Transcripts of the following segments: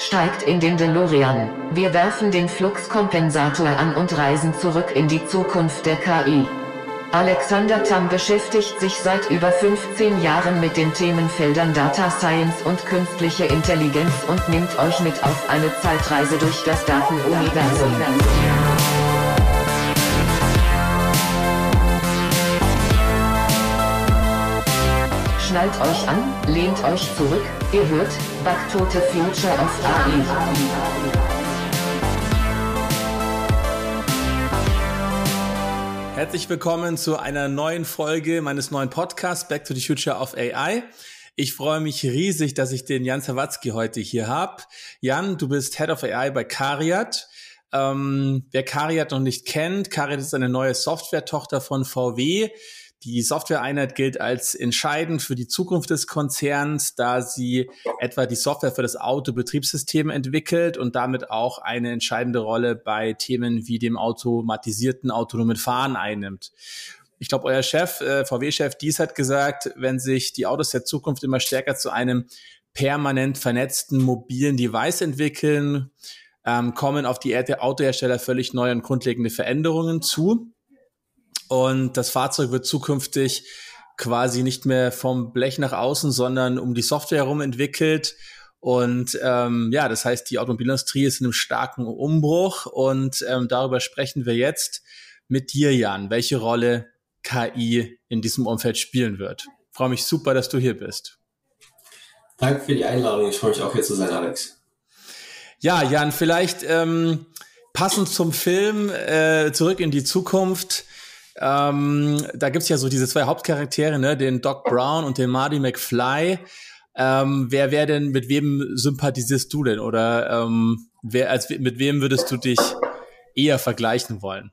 Steigt in den DeLorean. Wir werfen den Fluxkompensator an und reisen zurück in die Zukunft der KI. Alexander Tam beschäftigt sich seit über 15 Jahren mit den Themenfeldern Data Science und künstliche Intelligenz und nimmt euch mit auf eine Zeitreise durch das Datenuniversum. Schnallt euch an, lehnt euch zurück, ihr hört Back to the Future of AI. Herzlich willkommen zu einer neuen Folge meines neuen Podcasts Back to the Future of AI. Ich freue mich riesig, dass ich den Jan Sawatzki heute hier habe. Jan, du bist Head of AI bei Cariat. Ähm, wer Cariat noch nicht kennt, Cariat ist eine neue Software-Tochter von VW die Softwareeinheit gilt als entscheidend für die Zukunft des Konzerns, da sie etwa die Software für das Autobetriebssystem entwickelt und damit auch eine entscheidende Rolle bei Themen wie dem automatisierten autonomen Fahren einnimmt. Ich glaube, euer Chef, äh, VW-Chef Dies hat gesagt, wenn sich die Autos der Zukunft immer stärker zu einem permanent vernetzten mobilen Device entwickeln, ähm, kommen auf die Autohersteller völlig neue und grundlegende Veränderungen zu. Und das Fahrzeug wird zukünftig quasi nicht mehr vom Blech nach außen, sondern um die Software herum entwickelt. Und ähm, ja, das heißt, die Automobilindustrie ist in einem starken Umbruch und ähm, darüber sprechen wir jetzt mit dir, Jan, welche Rolle KI in diesem Umfeld spielen wird. Ich freue mich super, dass du hier bist. Danke für die Einladung. Ich freue mich auch hier zu sein, Alex. Ja, Jan, vielleicht ähm, passend zum Film äh, zurück in die Zukunft. Ähm, da gibt's ja so diese zwei Hauptcharaktere, ne, den Doc Brown und den Marty McFly. Ähm, wer wer denn, mit wem sympathisierst du denn? Oder ähm, wer, als, mit wem würdest du dich eher vergleichen wollen?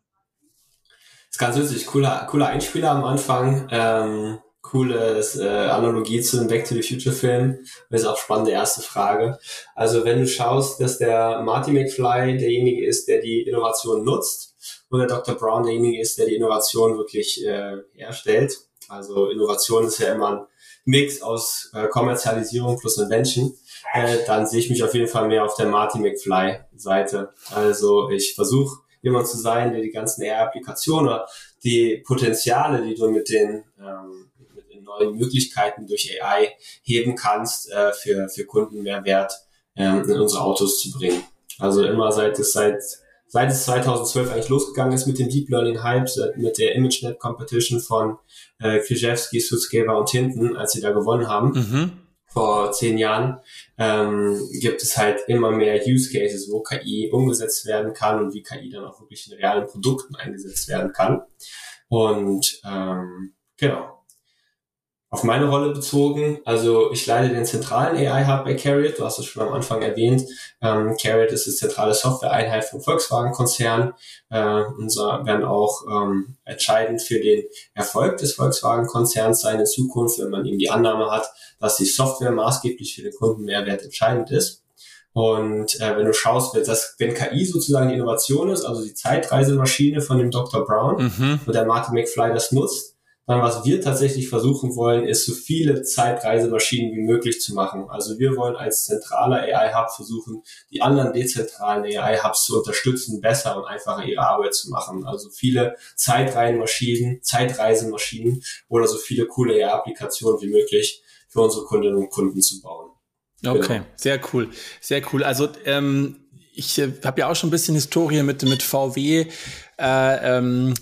Das ist ganz witzig, cooler, cooler Einspieler am Anfang. Ähm, cooles äh, Analogie zu dem Back to the Future Film. Das ist auch spannende erste Frage. Also wenn du schaust, dass der Marty McFly derjenige ist, der die Innovation nutzt, wo der Dr. Brown derjenige ist, der die Innovation wirklich äh, herstellt. Also Innovation ist ja immer ein Mix aus äh, Kommerzialisierung plus Invention. Äh, dann sehe ich mich auf jeden Fall mehr auf der Marty McFly-Seite. Also ich versuche jemand zu sein, der die ganzen AI-Applikationen oder die Potenziale, die du mit den, ähm, mit den neuen Möglichkeiten durch AI heben kannst, äh, für, für Kunden mehr Wert ähm, in unsere Autos zu bringen. Also immer seit es seit seit es 2012 eigentlich losgegangen ist mit dem Deep Learning Hype, mit der ImageNet Competition von äh, Krzyzewski, Sutskever und Hinton, als sie da gewonnen haben. Mhm. Vor zehn Jahren ähm, gibt es halt immer mehr Use Cases, wo KI umgesetzt werden kann und wie KI dann auch wirklich in realen Produkten eingesetzt werden kann. Und ähm, genau, auf meine Rolle bezogen, also ich leite den zentralen AI-Hub bei Carriot, du hast es schon am Anfang erwähnt. Ähm, Carriot ist die zentrale Software-Einheit vom Volkswagen-Konzern äh, und so werden auch ähm, entscheidend für den Erfolg des Volkswagen-Konzerns sein in Zukunft, wenn man eben die Annahme hat, dass die Software maßgeblich für den Kundenmehrwert entscheidend ist. Und äh, wenn du schaust, dass, wenn KI sozusagen die Innovation ist, also die Zeitreisemaschine von dem Dr. Brown mhm. und der Martin McFly das nutzt, was wir tatsächlich versuchen wollen, ist so viele Zeitreisemaschinen wie möglich zu machen. Also wir wollen als zentraler AI-Hub versuchen, die anderen dezentralen AI-Hubs zu unterstützen, besser und einfacher ihre Arbeit zu machen. Also viele Zeitreihenmaschinen, Zeitreisemaschinen oder so viele coole AI-Applikationen wie möglich für unsere Kundinnen und Kunden zu bauen. Okay, genau. sehr cool, sehr cool. Also ähm, ich äh, habe ja auch schon ein bisschen Historie mit mit VW. Äh, ähm,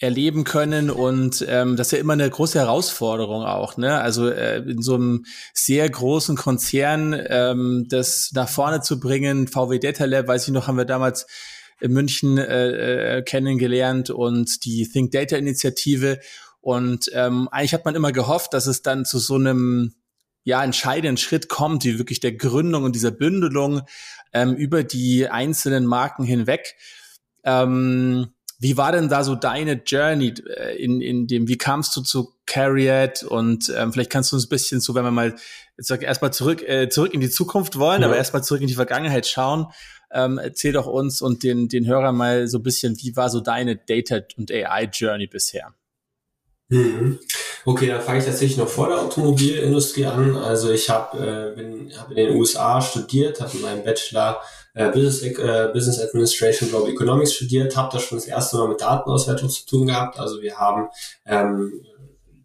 erleben können und ähm, das ist ja immer eine große Herausforderung auch, ne? Also äh, in so einem sehr großen Konzern ähm, das nach vorne zu bringen, VW Data Lab, weiß ich noch, haben wir damals in München äh, äh, kennengelernt und die Think Data Initiative und ähm, eigentlich hat man immer gehofft, dass es dann zu so einem ja entscheidenden Schritt kommt, wie wirklich der Gründung und dieser Bündelung ähm, über die einzelnen Marken hinweg. Ähm, wie war denn da so deine Journey äh, in, in dem, wie kamst du zu Carriot und ähm, vielleicht kannst du uns ein bisschen so, wenn wir mal jetzt erstmal zurück, äh, zurück in die Zukunft wollen, ja. aber erstmal zurück in die Vergangenheit schauen. Ähm, erzähl doch uns und den, den Hörern mal so ein bisschen, wie war so deine Data und AI Journey bisher? Mhm. Okay, dann fange ich tatsächlich noch vor der Automobilindustrie an. Also ich habe äh, hab in den USA studiert, habe in meinem Bachelor äh, Business, äh, Business Administration, Global Economics studiert, habe da schon das erste Mal mit Datenauswertung zu tun gehabt. Also wir haben ähm,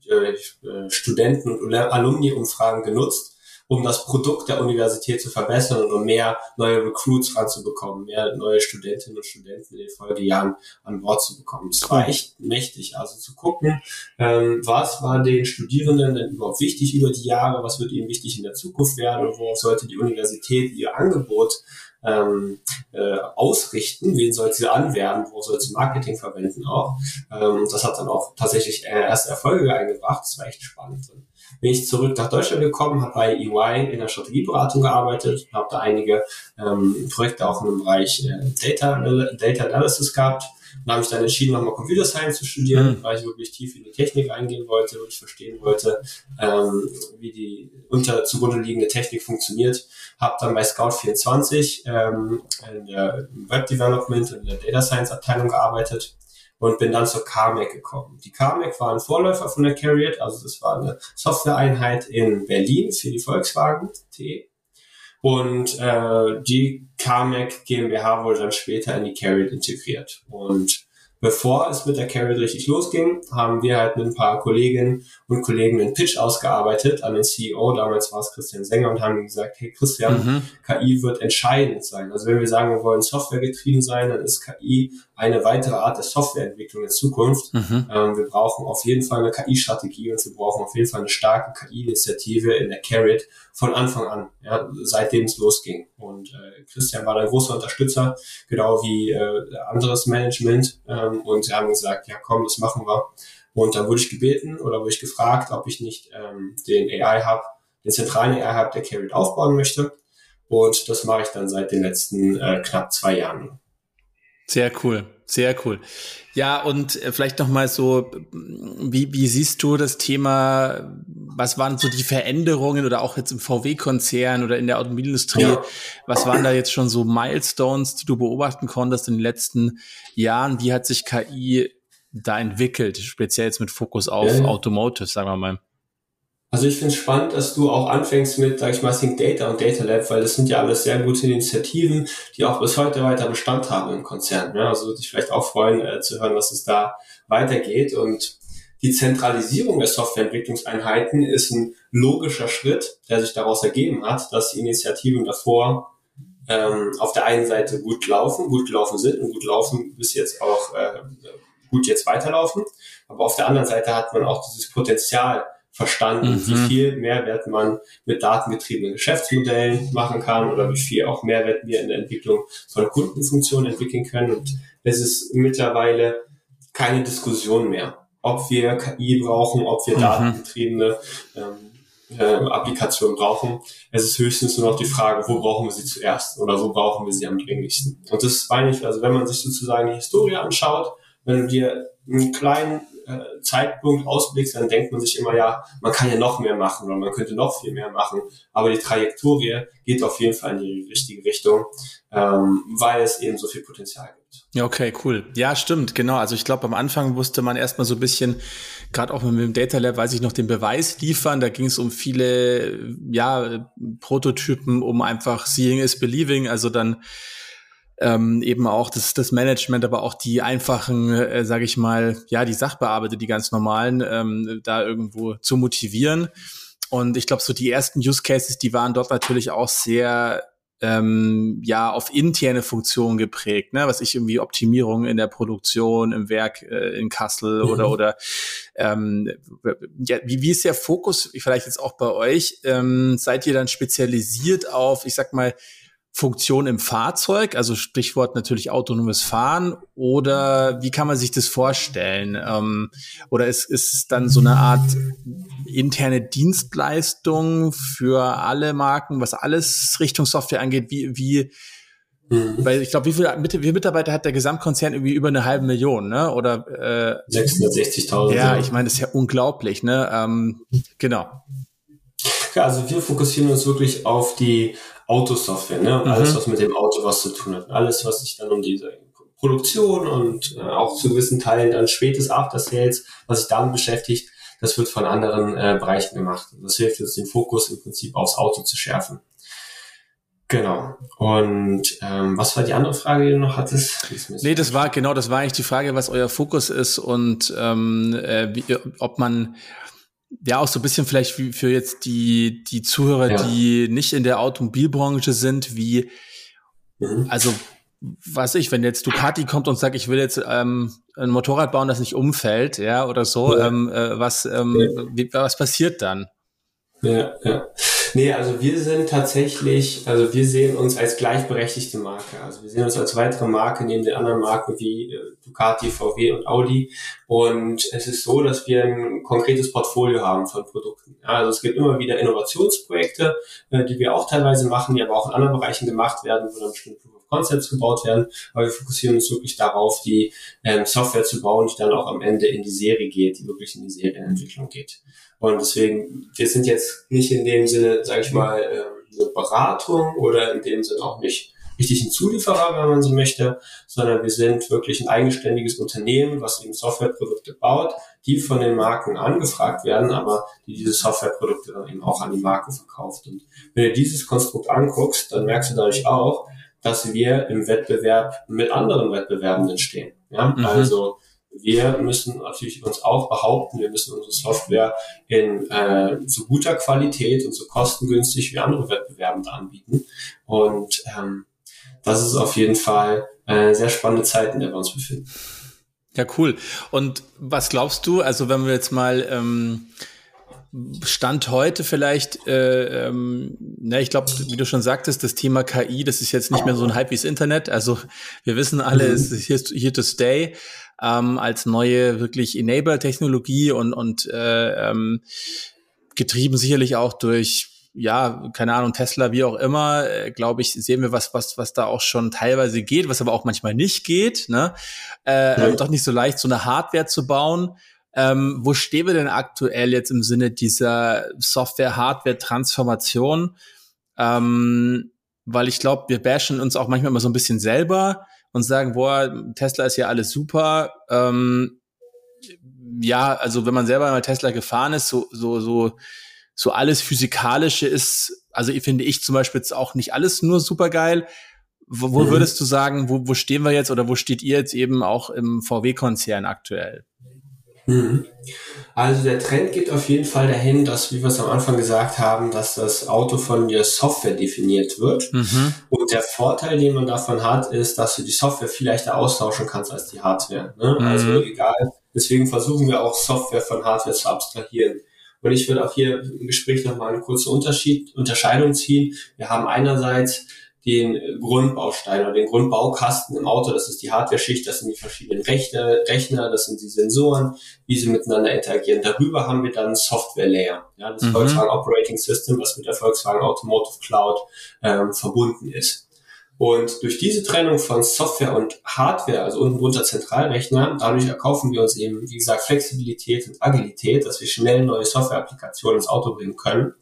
äh, Studenten- und Alumni-Umfragen genutzt um das Produkt der Universität zu verbessern und um mehr neue Recruits ranzubekommen, mehr neue Studentinnen und Studenten in den Folgejahren an Bord zu bekommen. Es war echt mächtig, also zu gucken, ähm, was war den Studierenden denn überhaupt wichtig über die Jahre, was wird ihnen wichtig in der Zukunft werden und worauf sollte die Universität ihr Angebot ähm, äh, ausrichten, wen soll sie anwerben, wo soll sie Marketing verwenden auch. Ähm, das hat dann auch tatsächlich äh, erste Erfolge eingebracht. Das war echt spannend bin ich zurück nach Deutschland gekommen, habe bei EY in der Strategieberatung gearbeitet, habe da einige ähm, Projekte auch im Bereich äh, Data, Data Analysis gehabt und habe mich dann entschieden, nochmal Computer Science zu studieren, mhm. weil ich wirklich tief in die Technik eingehen wollte, wirklich verstehen wollte, ähm, wie die unter zugrunde liegende Technik funktioniert. Habe dann bei Scout24 ähm, in der Web Development und in der Data Science Abteilung gearbeitet und bin dann zur CarMac gekommen. Die CarMac war ein Vorläufer von der Carriot, also das war eine Softwareeinheit in Berlin für die Volkswagen T. Und äh, die CarMac GmbH wurde dann später in die Carriot integriert. Und bevor es mit der Carrot richtig losging, haben wir halt mit ein paar Kolleginnen und Kollegen einen Pitch ausgearbeitet an den CEO, damals war es Christian Sänger, und haben gesagt, hey Christian, mhm. KI wird entscheidend sein. Also wenn wir sagen, wir wollen softwaregetrieben sein, dann ist KI eine weitere Art der Softwareentwicklung in Zukunft. Mhm. Ähm, wir brauchen auf jeden Fall eine KI-Strategie und wir brauchen auf jeden Fall eine starke KI-Initiative in der Carrot von Anfang an, ja, seitdem es losging. Und äh, Christian war ein großer Unterstützer, genau wie äh, anderes Management. Ähm, und sie haben gesagt, ja komm, das machen wir. Und dann wurde ich gebeten oder wurde ich gefragt, ob ich nicht ähm, den AI-Hub, den zentralen AI-Hub der Carrot aufbauen möchte. Und das mache ich dann seit den letzten äh, knapp zwei Jahren. Sehr cool, sehr cool. Ja, und äh, vielleicht noch mal so, wie, wie siehst du das Thema, was waren so die Veränderungen oder auch jetzt im VW-Konzern oder in der Automobilindustrie, ja. was waren da jetzt schon so Milestones, die du beobachten konntest in den letzten Jahren? Wie hat sich KI da entwickelt, speziell jetzt mit Fokus auf ja. Automotive, sagen wir mal? Also ich finde es spannend, dass du auch anfängst mit, sag ich mal, Think Data und Data Lab, weil das sind ja alles sehr gute Initiativen, die auch bis heute weiter Bestand haben im Konzern. Ja, also würde ich vielleicht auch freuen äh, zu hören, was es da weitergeht. Und die Zentralisierung der Softwareentwicklungseinheiten ist ein logischer Schritt, der sich daraus ergeben hat, dass die Initiativen davor ähm, auf der einen Seite gut laufen, gut gelaufen sind und gut laufen bis jetzt auch äh, gut jetzt weiterlaufen. Aber auf der anderen Seite hat man auch dieses Potenzial, verstanden, mhm. wie viel Mehrwert man mit datengetriebenen Geschäftsmodellen machen kann oder wie viel auch Mehrwert wir in der Entwicklung von Kundenfunktionen entwickeln können. Und es ist mittlerweile keine Diskussion mehr, ob wir KI brauchen, ob wir mhm. datengetriebene ähm, äh, Applikationen brauchen. Es ist höchstens nur noch die Frage, wo brauchen wir sie zuerst oder wo brauchen wir sie am dringlichsten. Und das meine ich, also wenn man sich sozusagen die Historie anschaut, wenn du dir einen kleinen Zeitpunkt ausblickst, dann denkt man sich immer, ja, man kann ja noch mehr machen oder man könnte noch viel mehr machen. Aber die Trajektorie geht auf jeden Fall in die richtige Richtung, ähm, weil es eben so viel Potenzial gibt. Ja, okay, cool. Ja, stimmt, genau. Also ich glaube, am Anfang wusste man erstmal so ein bisschen, gerade auch mit dem Data Lab, weiß ich noch, den Beweis liefern. Da ging es um viele, ja, Prototypen, um einfach Seeing is Believing, also dann ähm, eben auch das, das Management, aber auch die einfachen, äh, sage ich mal, ja, die Sachbearbeiter, die ganz normalen, ähm, da irgendwo zu motivieren. Und ich glaube, so die ersten Use Cases, die waren dort natürlich auch sehr ähm, ja auf interne Funktionen geprägt, ne? was ich irgendwie Optimierung in der Produktion, im Werk äh, in Kassel mhm. oder oder ähm, ja, wie, wie ist der Fokus vielleicht jetzt auch bei euch? Ähm, seid ihr dann spezialisiert auf, ich sag mal, Funktion im Fahrzeug, also Stichwort natürlich autonomes Fahren, oder wie kann man sich das vorstellen? Ähm, oder ist, ist es dann so eine Art interne Dienstleistung für alle Marken, was alles Richtung Software angeht? Wie, wie mhm. weil ich glaube, wie viele, wie Mitarbeiter hat der Gesamtkonzern irgendwie über eine halbe Million, ne? Oder äh, 660.000. Ja, ich meine, das ist ja unglaublich, ne? Ähm, genau. Ja, also wir fokussieren uns wirklich auf die Autosoftware, ne? Und mhm. alles, was mit dem Auto was zu tun hat. Alles, was sich dann um diese Produktion und äh, auch zu gewissen Teilen dann spätes After Sales, was sich damit beschäftigt, das wird von anderen äh, Bereichen gemacht. Das hilft uns, den Fokus im Prinzip aufs Auto zu schärfen. Genau. Und ähm, was war die andere Frage, die du noch hattest? Nee, das war genau, das war eigentlich die Frage, was euer Fokus ist und ähm, äh, wie, ob man ja auch so ein bisschen vielleicht wie für jetzt die die Zuhörer, ja. die nicht in der Automobilbranche sind, wie mhm. also was ich, wenn jetzt Ducati kommt und sagt, ich will jetzt ähm, ein Motorrad bauen, das nicht umfällt, ja, oder so, ja. Ähm, äh, was, ähm, ja. wie, was passiert dann? Ja, ja. Nee, also wir sind tatsächlich, also wir sehen uns als gleichberechtigte Marke. Also wir sehen uns als weitere Marke neben den anderen Marken wie äh, Ducati, VW und Audi. Und es ist so, dass wir ein konkretes Portfolio haben von Produkten. Also es gibt immer wieder Innovationsprojekte, äh, die wir auch teilweise machen, die aber auch in anderen Bereichen gemacht werden, wo dann bestimmte Concepts gebaut werden, aber wir fokussieren uns wirklich darauf, die ähm, Software zu bauen, die dann auch am Ende in die Serie geht, die wirklich in die Serienentwicklung geht. Und deswegen, wir sind jetzt nicht in dem Sinne, sage ich mal, ähm, eine Beratung oder in dem Sinne auch nicht richtig ein Zulieferer, wenn man so möchte, sondern wir sind wirklich ein eigenständiges Unternehmen, was eben Softwareprodukte baut, die von den Marken angefragt werden, aber die diese Softwareprodukte dann eben auch an die Marken verkauft. Und wenn du dieses Konstrukt anguckst, dann merkst du dadurch auch, dass wir im Wettbewerb mit anderen Wettbewerbenden stehen. Ja? Mhm. Also wir müssen natürlich uns auch behaupten, wir müssen unsere Software in äh, so guter Qualität und so kostengünstig wie andere Wettbewerbende anbieten. Und ähm, das ist auf jeden Fall eine sehr spannende Zeit, in der wir uns befinden. Ja, cool. Und was glaubst du, also wenn wir jetzt mal ähm, Stand heute vielleicht, äh, ähm, na, ich glaube, wie du schon sagtest, das Thema KI, das ist jetzt nicht mehr so ein Hype wie das Internet. Also wir wissen alle, mhm. es ist here to stay ähm, als neue wirklich Enabler-Technologie und, und äh, ähm, getrieben sicherlich auch durch ja, keine Ahnung, Tesla, wie auch immer, äh, glaube ich, sehen wir was, was, was da auch schon teilweise geht, was aber auch manchmal nicht geht, ne? Äh, ja. Doch nicht so leicht, so eine Hardware zu bauen, ähm, wo stehen wir denn aktuell jetzt im Sinne dieser Software-Hardware-Transformation? Ähm, weil ich glaube, wir bashen uns auch manchmal immer so ein bisschen selber und sagen, boah, Tesla ist ja alles super. Ähm, ja, also wenn man selber mal Tesla gefahren ist, so, so, so, so alles Physikalische ist, also finde ich zum Beispiel jetzt auch nicht alles nur super geil. Wo, wo mhm. würdest du sagen, wo, wo stehen wir jetzt oder wo steht ihr jetzt eben auch im VW-Konzern aktuell? Mhm. Also der Trend geht auf jeden Fall dahin, dass, wie wir es am Anfang gesagt haben, dass das Auto von der Software definiert wird. Mhm. Und der Vorteil, den man davon hat, ist, dass du die Software viel leichter austauschen kannst als die Hardware. Ne? Mhm. Also egal. Deswegen versuchen wir auch Software von Hardware zu abstrahieren. Und ich würde auch hier im Gespräch nochmal eine kurze Unterschied, Unterscheidung ziehen. Wir haben einerseits den Grundbaustein oder den Grundbaukasten im Auto. Das ist die Hardware-Schicht, das sind die verschiedenen Rechte, Rechner, das sind die Sensoren, wie sie miteinander interagieren. Darüber haben wir dann Software-Layer, ja, das mhm. Volkswagen Operating System, was mit der Volkswagen Automotive Cloud ähm, verbunden ist. Und durch diese Trennung von Software und Hardware, also unten drunter Zentralrechner, dadurch erkaufen wir uns eben, wie gesagt, Flexibilität und Agilität, dass wir schnell neue Software-Applikationen ins Auto bringen können.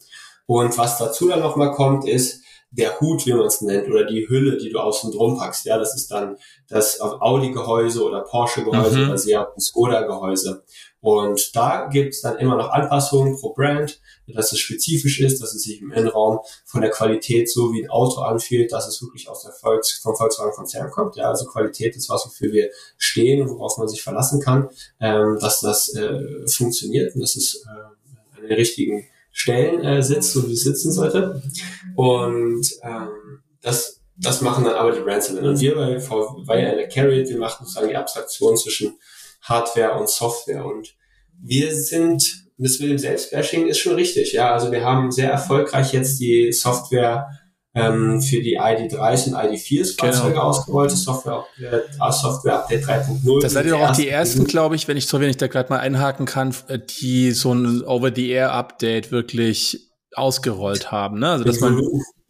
Und was dazu dann nochmal kommt, ist, der Hut, wie man es nennt, oder die Hülle, die du außen drum packst. Ja, das ist dann das Audi-Gehäuse oder Porsche-Gehäuse mhm. oder Seat Skoda-Gehäuse. Und da gibt es dann immer noch Anpassungen pro Brand, dass es spezifisch ist, dass es sich im Innenraum von der Qualität so wie ein Auto anfühlt, dass es wirklich aus der Volks vom Volkswagen-Konzern kommt. Ja, also Qualität ist was, wofür wir stehen und worauf man sich verlassen kann, ähm, dass das äh, funktioniert und dass es äh, an den richtigen Stellen äh, sitzt, so wie es sitzen sollte. Und ähm, das, das machen dann aber die Brands. Und wir bei VW eine Carrier, wir machen sozusagen die Abstraktion zwischen Hardware und Software. Und wir sind, das mit dem Selbstbashing ist schon richtig. Ja, also wir haben sehr erfolgreich jetzt die Software ähm, für die ID3s und ID4s Fahrzeuge genau. ausgerollte Software, äh, Software Update 3.0. Das seid ihr doch auch die ersten, glaube ich, wenn ich so wenn ich da gerade mal einhaken kann, äh, die so ein Over-the-Air-Update wirklich ausgerollt haben. Ne? Also dass man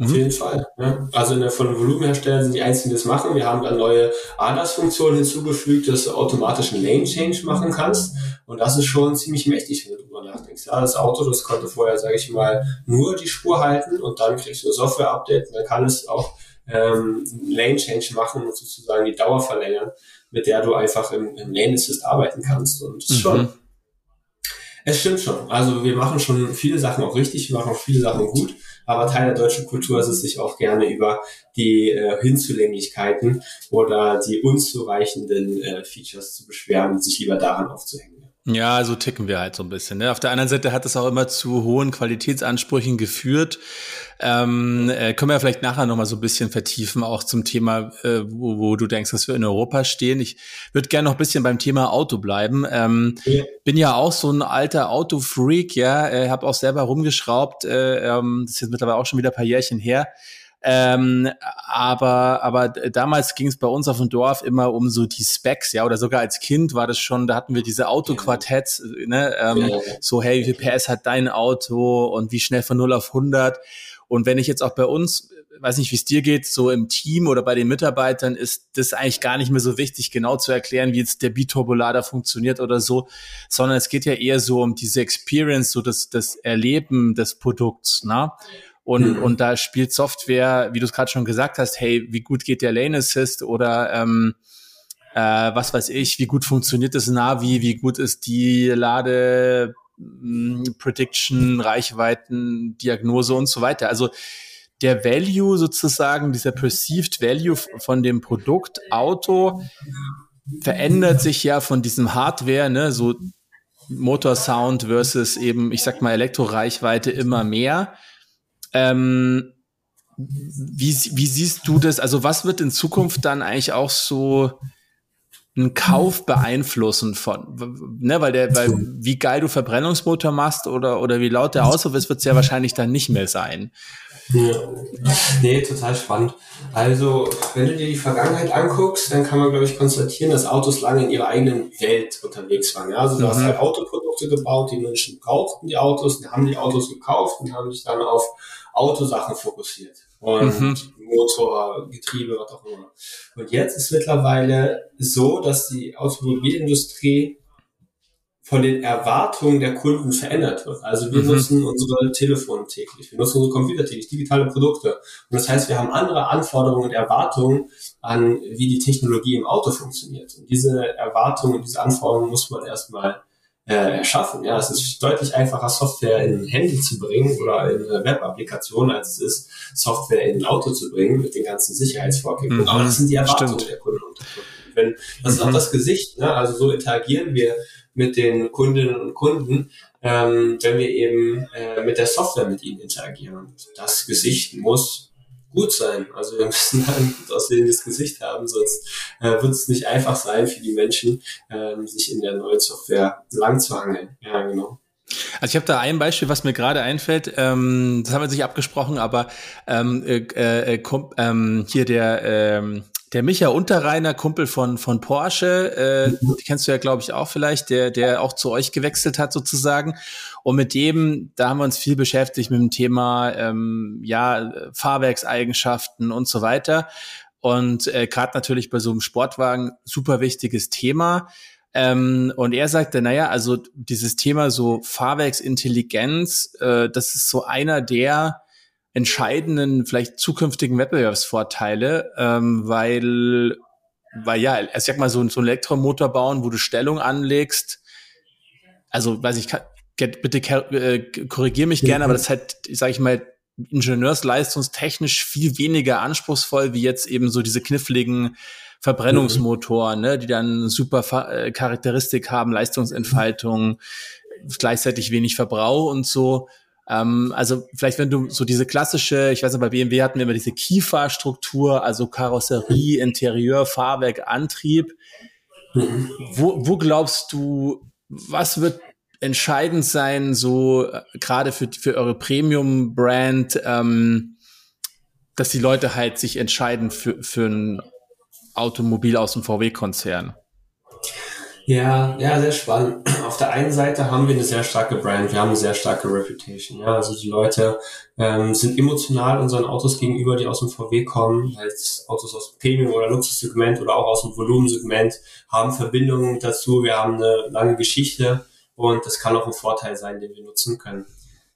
auf mhm. jeden Fall. Ne? Also der, von Volumenherstellern sind die einzigen, die das machen. Wir haben dann neue ADAS-Funktionen hinzugefügt, dass du automatisch einen Lane-Change machen kannst. Und das ist schon ziemlich mächtig, wenn du drüber nachdenkst. Ja, das Auto, das konnte vorher, sage ich mal, nur die Spur halten und dann kriegst du ein Software-Update und dann kann es auch ähm, Lane Change machen und sozusagen die Dauer verlängern, mit der du einfach im, im Lane Assist arbeiten kannst. Und das ist mhm. schon, es stimmt schon. Also wir machen schon viele Sachen auch richtig, wir machen auch viele Sachen gut, aber Teil der deutschen Kultur ist es sich auch gerne über die äh, Hinzulänglichkeiten oder die unzureichenden äh, Features zu beschweren und sich lieber daran aufzuhängen. Ja, so ticken wir halt so ein bisschen. Ne? Auf der anderen Seite hat es auch immer zu hohen Qualitätsansprüchen geführt. Ähm, äh, können wir vielleicht nachher nochmal so ein bisschen vertiefen, auch zum Thema, äh, wo, wo, du denkst, dass wir in Europa stehen. Ich würde gerne noch ein bisschen beim Thema Auto bleiben. Ähm, ja. Bin ja auch so ein alter Autofreak, ja, äh, habe auch selber rumgeschraubt. Äh, ähm, das ist jetzt mittlerweile auch schon wieder ein paar Jährchen her. Ähm, aber, aber damals ging es bei uns auf dem Dorf immer um so die Specs, ja, oder sogar als Kind war das schon, da hatten wir diese Autoquartetts, ne, ähm, ja. so, hey, wie viel PS hat dein Auto und wie schnell von 0 auf 100? Und wenn ich jetzt auch bei uns, weiß nicht, wie es dir geht, so im Team oder bei den Mitarbeitern, ist das eigentlich gar nicht mehr so wichtig, genau zu erklären, wie jetzt der Biturbolader funktioniert oder so, sondern es geht ja eher so um diese Experience, so das, das Erleben des Produkts, ne? Und, mhm. und da spielt Software, wie du es gerade schon gesagt hast, hey, wie gut geht der Lane Assist oder ähm, äh, was weiß ich, wie gut funktioniert das Navi, wie gut ist die Lade hm, Prediction, Reichweiten, Diagnose und so weiter. Also der Value sozusagen, dieser Perceived Value von dem Produkt Auto verändert sich ja von diesem Hardware, ne, so Motorsound versus eben, ich sag mal, Elektroreichweite immer mehr. Ähm, wie, wie siehst du das? Also was wird in Zukunft dann eigentlich auch so einen Kauf beeinflussen von, ne, weil der, weil wie geil du Verbrennungsmotor machst oder, oder wie laut der Auspuff ist, wird es ja wahrscheinlich dann nicht mehr sein. Ja. Nee, total spannend. Also, wenn du dir die Vergangenheit anguckst, dann kann man, glaube ich, konstatieren, dass Autos lange in ihrer eigenen Welt unterwegs waren. Ja? Also, du mhm. hast halt Autoprodukte gebaut, die Menschen brauchten die Autos, die haben die Autos gekauft und haben sich dann auf Autosachen fokussiert. Und mhm. Motor, Getriebe, was auch immer. Und jetzt ist mittlerweile so, dass die Automobilindustrie von den Erwartungen der Kunden verändert wird. Also wir mhm. nutzen unsere Telefone täglich, wir nutzen unsere Computer täglich, digitale Produkte. Und das heißt, wir haben andere Anforderungen und Erwartungen an, wie die Technologie im Auto funktioniert. Und diese Erwartungen und diese Anforderungen muss man erstmal äh, erschaffen. Ja, es ist deutlich einfacher, Software in ein Handy zu bringen oder in eine Web-Applikation, als es ist, Software in ein Auto zu bringen mit den ganzen Sicherheitsvorkehrungen. Mhm. Aber das sind die Erwartungen Stimmt. der Kunden und Wenn, das mhm. ist auch das Gesicht, ne? also so interagieren wir mit den Kundinnen und Kunden, ähm, wenn wir eben äh, mit der Software mit ihnen interagieren. Das Gesicht muss gut sein. Also wir müssen ein gut aussehendes Gesicht haben, sonst äh, wird es nicht einfach sein für die Menschen, ähm, sich in der neuen Software lang zu hangeln. Ja, genau. Also ich habe da ein Beispiel, was mir gerade einfällt. Ähm, das haben wir sich abgesprochen, aber ähm, äh, äh, ähm, hier der ähm, der Micha Unterreiner, Kumpel von, von Porsche, äh, mhm. die kennst du ja, glaube ich, auch vielleicht, der, der auch zu euch gewechselt hat sozusagen. Und mit dem, da haben wir uns viel beschäftigt mit dem Thema ähm, ja, Fahrwerkseigenschaften und so weiter. Und äh, gerade natürlich bei so einem Sportwagen super wichtiges Thema. Ähm, und er sagte, naja, also dieses Thema so Fahrwerksintelligenz, äh, das ist so einer der entscheidenden, vielleicht zukünftigen Wettbewerbsvorteile, ähm, weil, weil ja, ich sag mal, so, so ein Elektromotor bauen, wo du Stellung anlegst, also weiß ich, bitte äh, korrigier mich gerne, aber das ist halt, sag ich mal, ingenieursleistungstechnisch viel weniger anspruchsvoll wie jetzt eben so diese kniffligen Verbrennungsmotoren, ne, die dann super äh, Charakteristik haben, Leistungsentfaltung, gleichzeitig wenig Verbrauch und so. Ähm, also vielleicht, wenn du so diese klassische, ich weiß nicht, bei BMW hatten wir immer diese Kieferstruktur, also Karosserie, Interieur, Fahrwerk, Antrieb. Wo, wo glaubst du, was wird entscheidend sein, so äh, gerade für, für eure Premium-Brand, ähm, dass die Leute halt sich entscheiden für, für ein Automobil aus dem VW-Konzern? Ja, ja, sehr spannend. Auf der einen Seite haben wir eine sehr starke Brand, wir haben eine sehr starke Reputation. Ja, also die Leute ähm, sind emotional unseren Autos gegenüber, die aus dem VW kommen, als Autos aus dem Premium- oder Luxussegment oder auch aus dem Volumensegment, haben Verbindungen dazu. Wir haben eine lange Geschichte und das kann auch ein Vorteil sein, den wir nutzen können.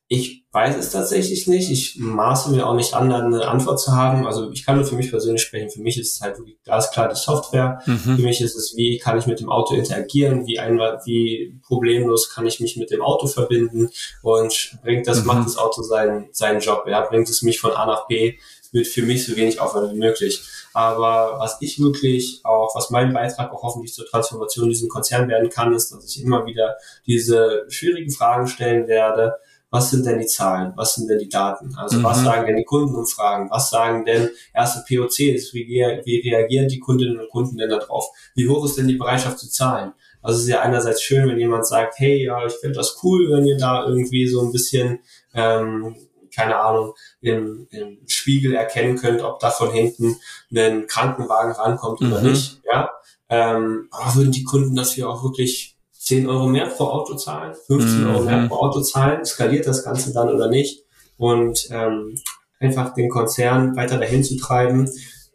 Ich weiß es tatsächlich nicht. Ich maße mir auch nicht an, eine Antwort zu haben. Also ich kann nur für mich persönlich sprechen. Für mich ist es halt wirklich ganz klar die Software. Mhm. Für mich ist es, wie kann ich mit dem Auto interagieren? Wie einmal, wie problemlos kann ich mich mit dem Auto verbinden? Und bringt das, mhm. macht das Auto seinen, seinen Job? Ja, bringt es mich von A nach B mit für mich so wenig Aufwand wie möglich. Aber was ich wirklich auch, was mein Beitrag auch hoffentlich zur Transformation in diesem Konzern werden kann, ist, dass ich immer wieder diese schwierigen Fragen stellen werde. Was sind denn die Zahlen? Was sind denn die Daten? Also mhm. was sagen denn die Kundenumfragen? Was sagen denn erste POCs? Wie, wie reagieren die Kundinnen und Kunden denn darauf? Wie hoch ist denn die Bereitschaft zu zahlen? Also es ist ja einerseits schön, wenn jemand sagt, hey, ja, ich finde das cool, wenn ihr da irgendwie so ein bisschen ähm, keine Ahnung, im, im Spiegel erkennen könnt, ob da von hinten ein Krankenwagen rankommt mhm. oder nicht. Ja, ähm, aber würden die Kunden dafür auch wirklich 10 Euro mehr pro Auto zahlen, 15 mhm. Euro mehr pro Auto zahlen, skaliert das Ganze dann oder nicht? Und ähm, einfach den Konzern weiter dahin zu treiben,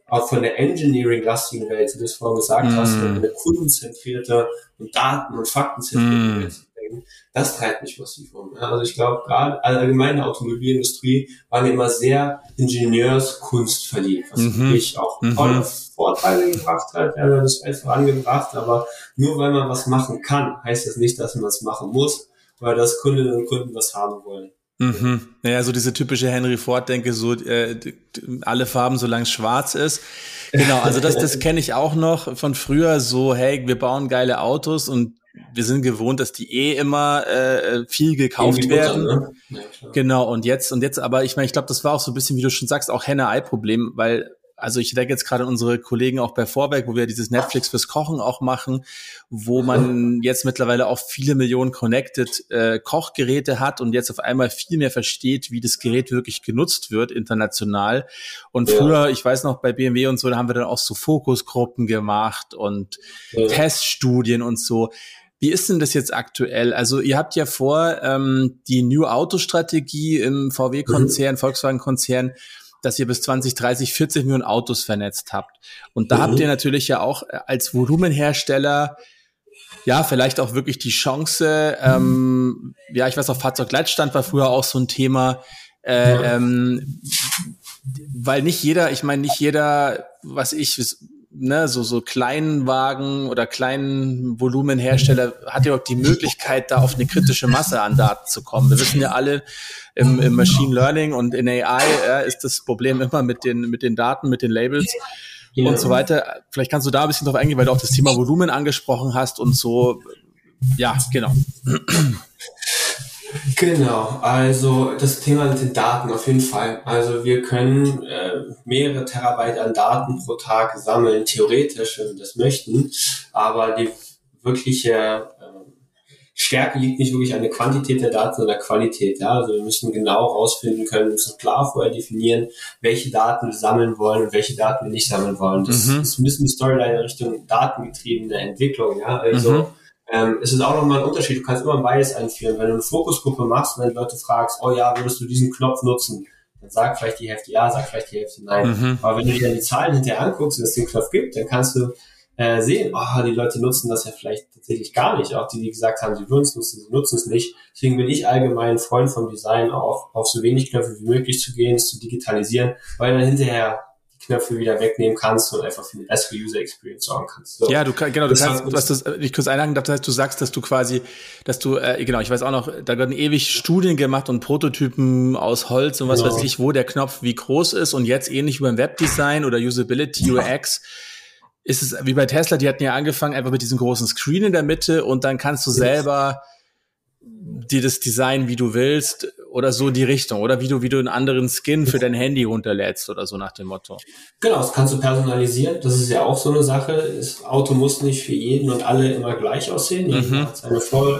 auch von der Engineering-lastigen Welt, wie du es vorhin gesagt mm. hast, eine kundenzentrierte und Daten- und Faktenzentrierte mm. Welt bringen, das treibt mich massiv um. Also ich glaube, gerade allgemein der Automobilindustrie waren immer sehr Ingenieurskunst verliebt, was mhm. wirklich auch mhm. tolle Vorteile gebracht hat, ja, das Welt vorangebracht, aber nur weil man was machen kann, heißt das nicht, dass man es machen muss, weil das Kundinnen und Kunden was haben wollen. Mhm. Naja, so diese typische Henry Ford-Denke, so äh, alle Farben, solange es schwarz ist. Genau, also das, das kenne ich auch noch von früher, so, hey, wir bauen geile Autos und wir sind gewohnt, dass die eh immer äh, viel gekauft werden. ne? ja, genau, und jetzt, und jetzt aber, ich meine, ich glaube, das war auch so ein bisschen, wie du schon sagst, auch Henne-Ei-Problem, weil, also ich denke jetzt gerade an unsere Kollegen auch bei Vorwerk, wo wir dieses Netflix fürs Kochen auch machen, wo man jetzt mittlerweile auch viele Millionen Connected äh, Kochgeräte hat und jetzt auf einmal viel mehr versteht, wie das Gerät wirklich genutzt wird international. Und ja. früher, ich weiß noch, bei BMW und so, da haben wir dann auch so Fokusgruppen gemacht und ja. Teststudien und so wie ist denn das jetzt aktuell? Also ihr habt ja vor, ähm, die New Auto Strategie im VW-Konzern, mhm. Volkswagen-Konzern, dass ihr bis 2030 40 Millionen Autos vernetzt habt. Und da mhm. habt ihr natürlich ja auch äh, als Volumenhersteller ja, vielleicht auch wirklich die Chance, ähm, ja, ich weiß auch, Fahrzeugleitstand war früher auch so ein Thema, äh, ähm, weil nicht jeder, ich meine, nicht jeder, was ich, ne, so, so Kleinwagen oder kleinen Volumenhersteller hat ja auch die Möglichkeit, da auf eine kritische Masse an Daten zu kommen. Wir wissen ja alle, im, im Machine Learning und in AI ja, ist das Problem immer mit den, mit den Daten, mit den Labels. Ja. und so weiter. Vielleicht kannst du da ein bisschen drauf eingehen, weil du auch das Thema Volumen angesprochen hast und so. Ja, genau. Genau, also das Thema mit den Daten auf jeden Fall. Also wir können äh, mehrere Terabyte an Daten pro Tag sammeln, theoretisch, wenn wir das möchten, aber die wirkliche äh, Stärke liegt nicht wirklich an der Quantität der Daten, sondern der Qualität. Ja? Also wir müssen genau herausfinden können, müssen klar vorher definieren, welche Daten wir sammeln wollen und welche Daten wir nicht sammeln wollen. Das mhm. ist ein bisschen die Storyline in Richtung datengetriebene Entwicklung. Ja? Also mhm ähm, es ist auch nochmal ein Unterschied. Du kannst immer ein Bias einführen. Wenn du eine Fokusgruppe machst und dann Leute fragst, oh ja, würdest du diesen Knopf nutzen? Dann sagt vielleicht die Hälfte ja, sagt vielleicht die Hälfte nein. Mhm. Aber wenn du dir die Zahlen hinterher anguckst und es den Knopf gibt, dann kannst du äh, sehen, oh, die Leute nutzen das ja vielleicht tatsächlich gar nicht. Auch die, die gesagt haben, sie würden es nutzen, sie nutzen es nicht. Deswegen bin ich allgemein Freund vom Design, auch auf so wenig Knöpfe wie möglich zu gehen, es zu digitalisieren, weil dann hinterher Knöpfe wieder wegnehmen kannst und einfach für eine bessere User Experience sorgen kannst. So. Ja, du genau, du kannst, was das, ich kurz einhaken darf, das heißt, du sagst, dass du quasi, dass du, äh, genau, ich weiß auch noch, da werden ewig Studien gemacht und Prototypen aus Holz und was genau. weiß ich, wo der Knopf wie groß ist und jetzt ähnlich wie beim Webdesign oder Usability, UX, ist es wie bei Tesla, die hatten ja angefangen einfach mit diesem großen Screen in der Mitte und dann kannst du selber dir das Design, wie du willst oder so die Richtung oder wie du wie du einen anderen Skin für dein Handy runterlädst oder so nach dem Motto. Genau, das kannst du personalisieren. Das ist ja auch so eine Sache. Das Auto muss nicht für jeden und alle immer gleich aussehen. Mhm.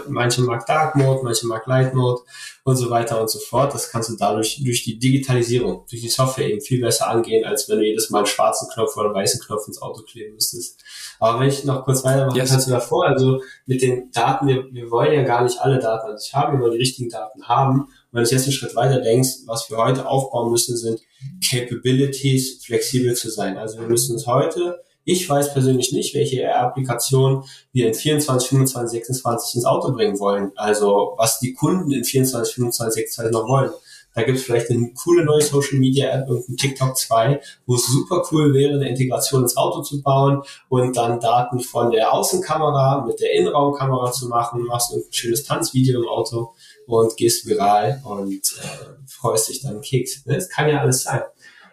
Manche mag Dark Mode, manche mag Light Mode und so weiter und so fort. Das kannst du dadurch durch die Digitalisierung, durch die Software eben viel besser angehen, als wenn du jedes Mal einen schwarzen Knopf oder einen weißen Knopf ins Auto kleben müsstest. Aber wenn ich noch kurz weitermachen yes. kannst du davor, also mit den Daten, wir, wir wollen ja gar nicht alle Daten an sich haben, wir wollen die richtigen Daten haben wenn du jetzt einen Schritt weiter denkst, was wir heute aufbauen müssen, sind Capabilities, flexibel zu sein. Also wir müssen uns heute Ich weiß persönlich nicht, welche Applikation wir in 24, 25, 26 ins Auto bringen wollen. Also was die Kunden in 24, 25, 26 noch wollen. Da gibt es vielleicht eine coole neue Social Media App, irgendein TikTok 2, wo es super cool wäre, eine Integration ins Auto zu bauen und dann Daten von der Außenkamera mit der Innenraumkamera zu machen, machst ein schönes Tanzvideo im Auto und gehst viral und äh, freust dich dann Keks. Das kann ja alles sein.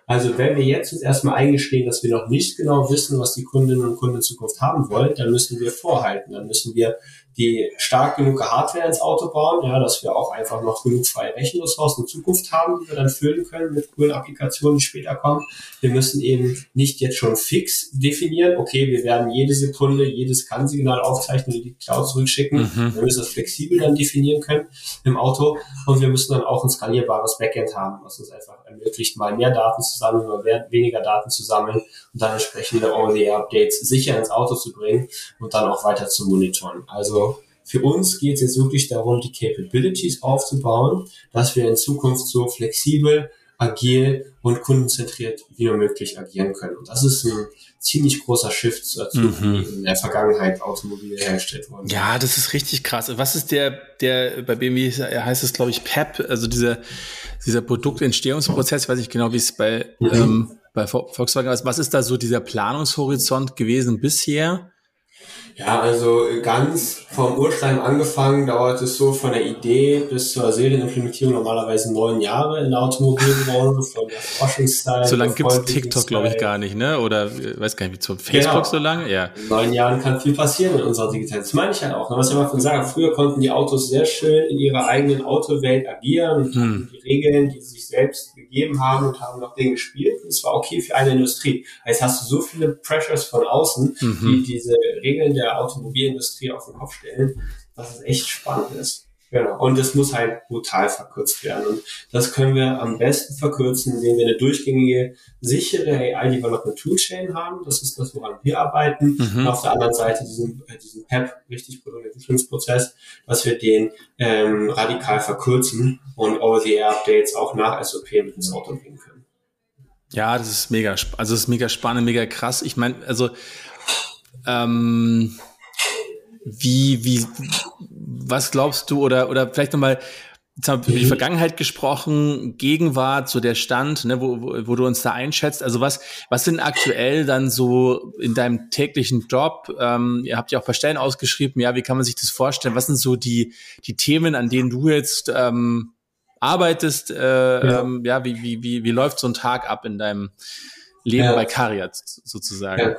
Also wenn wir jetzt uns erstmal eingestehen, dass wir noch nicht genau wissen, was die Kundinnen und Kunden in Zukunft haben wollen, dann müssen wir vorhalten. Dann müssen wir die stark genug Hardware ins Auto bauen, ja, dass wir auch einfach noch genug freie Rechenressourcen in Zukunft haben, die wir dann füllen können mit coolen Applikationen, die später kommen. Wir müssen eben nicht jetzt schon fix definieren, okay, wir werden jede Sekunde jedes Kann-Signal aufzeichnen und die Cloud zurückschicken. Mhm. Wir müssen das flexibel dann definieren können im Auto und wir müssen dann auch ein skalierbares Backend haben, was uns einfach ermöglicht, mal mehr Daten zu sammeln oder weniger Daten zu sammeln und dann entsprechende Over-the-Updates sicher ins Auto zu bringen und dann auch weiter zu monitoren. Also für uns geht es jetzt wirklich darum, die Capabilities aufzubauen, dass wir in Zukunft so flexibel, agil und kundenzentriert wie nur möglich agieren können. Und das ist ein ziemlich großer Shift dazu, mhm. wie in der Vergangenheit Automobile hergestellt wurden. Ja, das ist richtig krass. Was ist der, der bei BMW heißt es, glaube ich, PEP, also dieser, dieser Produktentstehungsprozess, ich weiß nicht genau, wie es bei, mhm. ähm, bei Volkswagen ist. Was ist da so dieser Planungshorizont gewesen bisher? Ja, also ganz vom Urstein angefangen dauert es so von der Idee bis zur Serienimplementierung normalerweise neun Jahre in der Automobilbranche, von der Forschungszeit. So lange gibt es TikTok, glaube ich, gar nicht, ne? Oder äh, weiß gar nicht, wie zu Facebook genau. so lange? Ja. In neun Jahren kann viel passieren in unserer Digitalität. Das meine ich halt auch. Ne? Was ich immer gesagt habe, früher konnten die Autos sehr schön in ihrer eigenen Autowelt agieren und hm. die Regeln, die sie sich selbst gegeben haben und haben nach denen gespielt. Es war okay für eine Industrie. Heißt, hast du so viele Pressures von außen, mhm. die diese Regeln der Automobilindustrie auf den Kopf stellen, dass es echt spannend ist. Genau. Und es muss halt brutal verkürzt werden. Und das können wir am besten verkürzen, indem wir eine durchgängige, sichere AI Development Toolchain haben. Das ist das, woran wir arbeiten. Mhm. Und auf der anderen Seite diesen, äh, diesen PEP, richtig Produktentwicklungsprozess, dass wir den ähm, radikal verkürzen und Over-the-Air-Updates auch nach SOP mit ins Auto bringen können. Ja, das ist mega, also das ist mega spannend, mega krass. Ich meine, also ähm, wie, wie, was glaubst du oder, oder vielleicht nochmal, Jetzt haben wir über die mhm. Vergangenheit gesprochen, Gegenwart, so der Stand, ne, wo, wo, wo du uns da einschätzt. Also was, was sind aktuell dann so in deinem täglichen Job? Ähm, ihr habt ja auch ein paar Stellen ausgeschrieben. Ja, wie kann man sich das vorstellen? Was sind so die, die Themen, an denen du jetzt ähm, arbeitest? Äh, ja. Ähm, ja, wie, wie, wie, wie läuft so ein Tag ab in deinem Leben ja. bei Cariat sozusagen? Ja.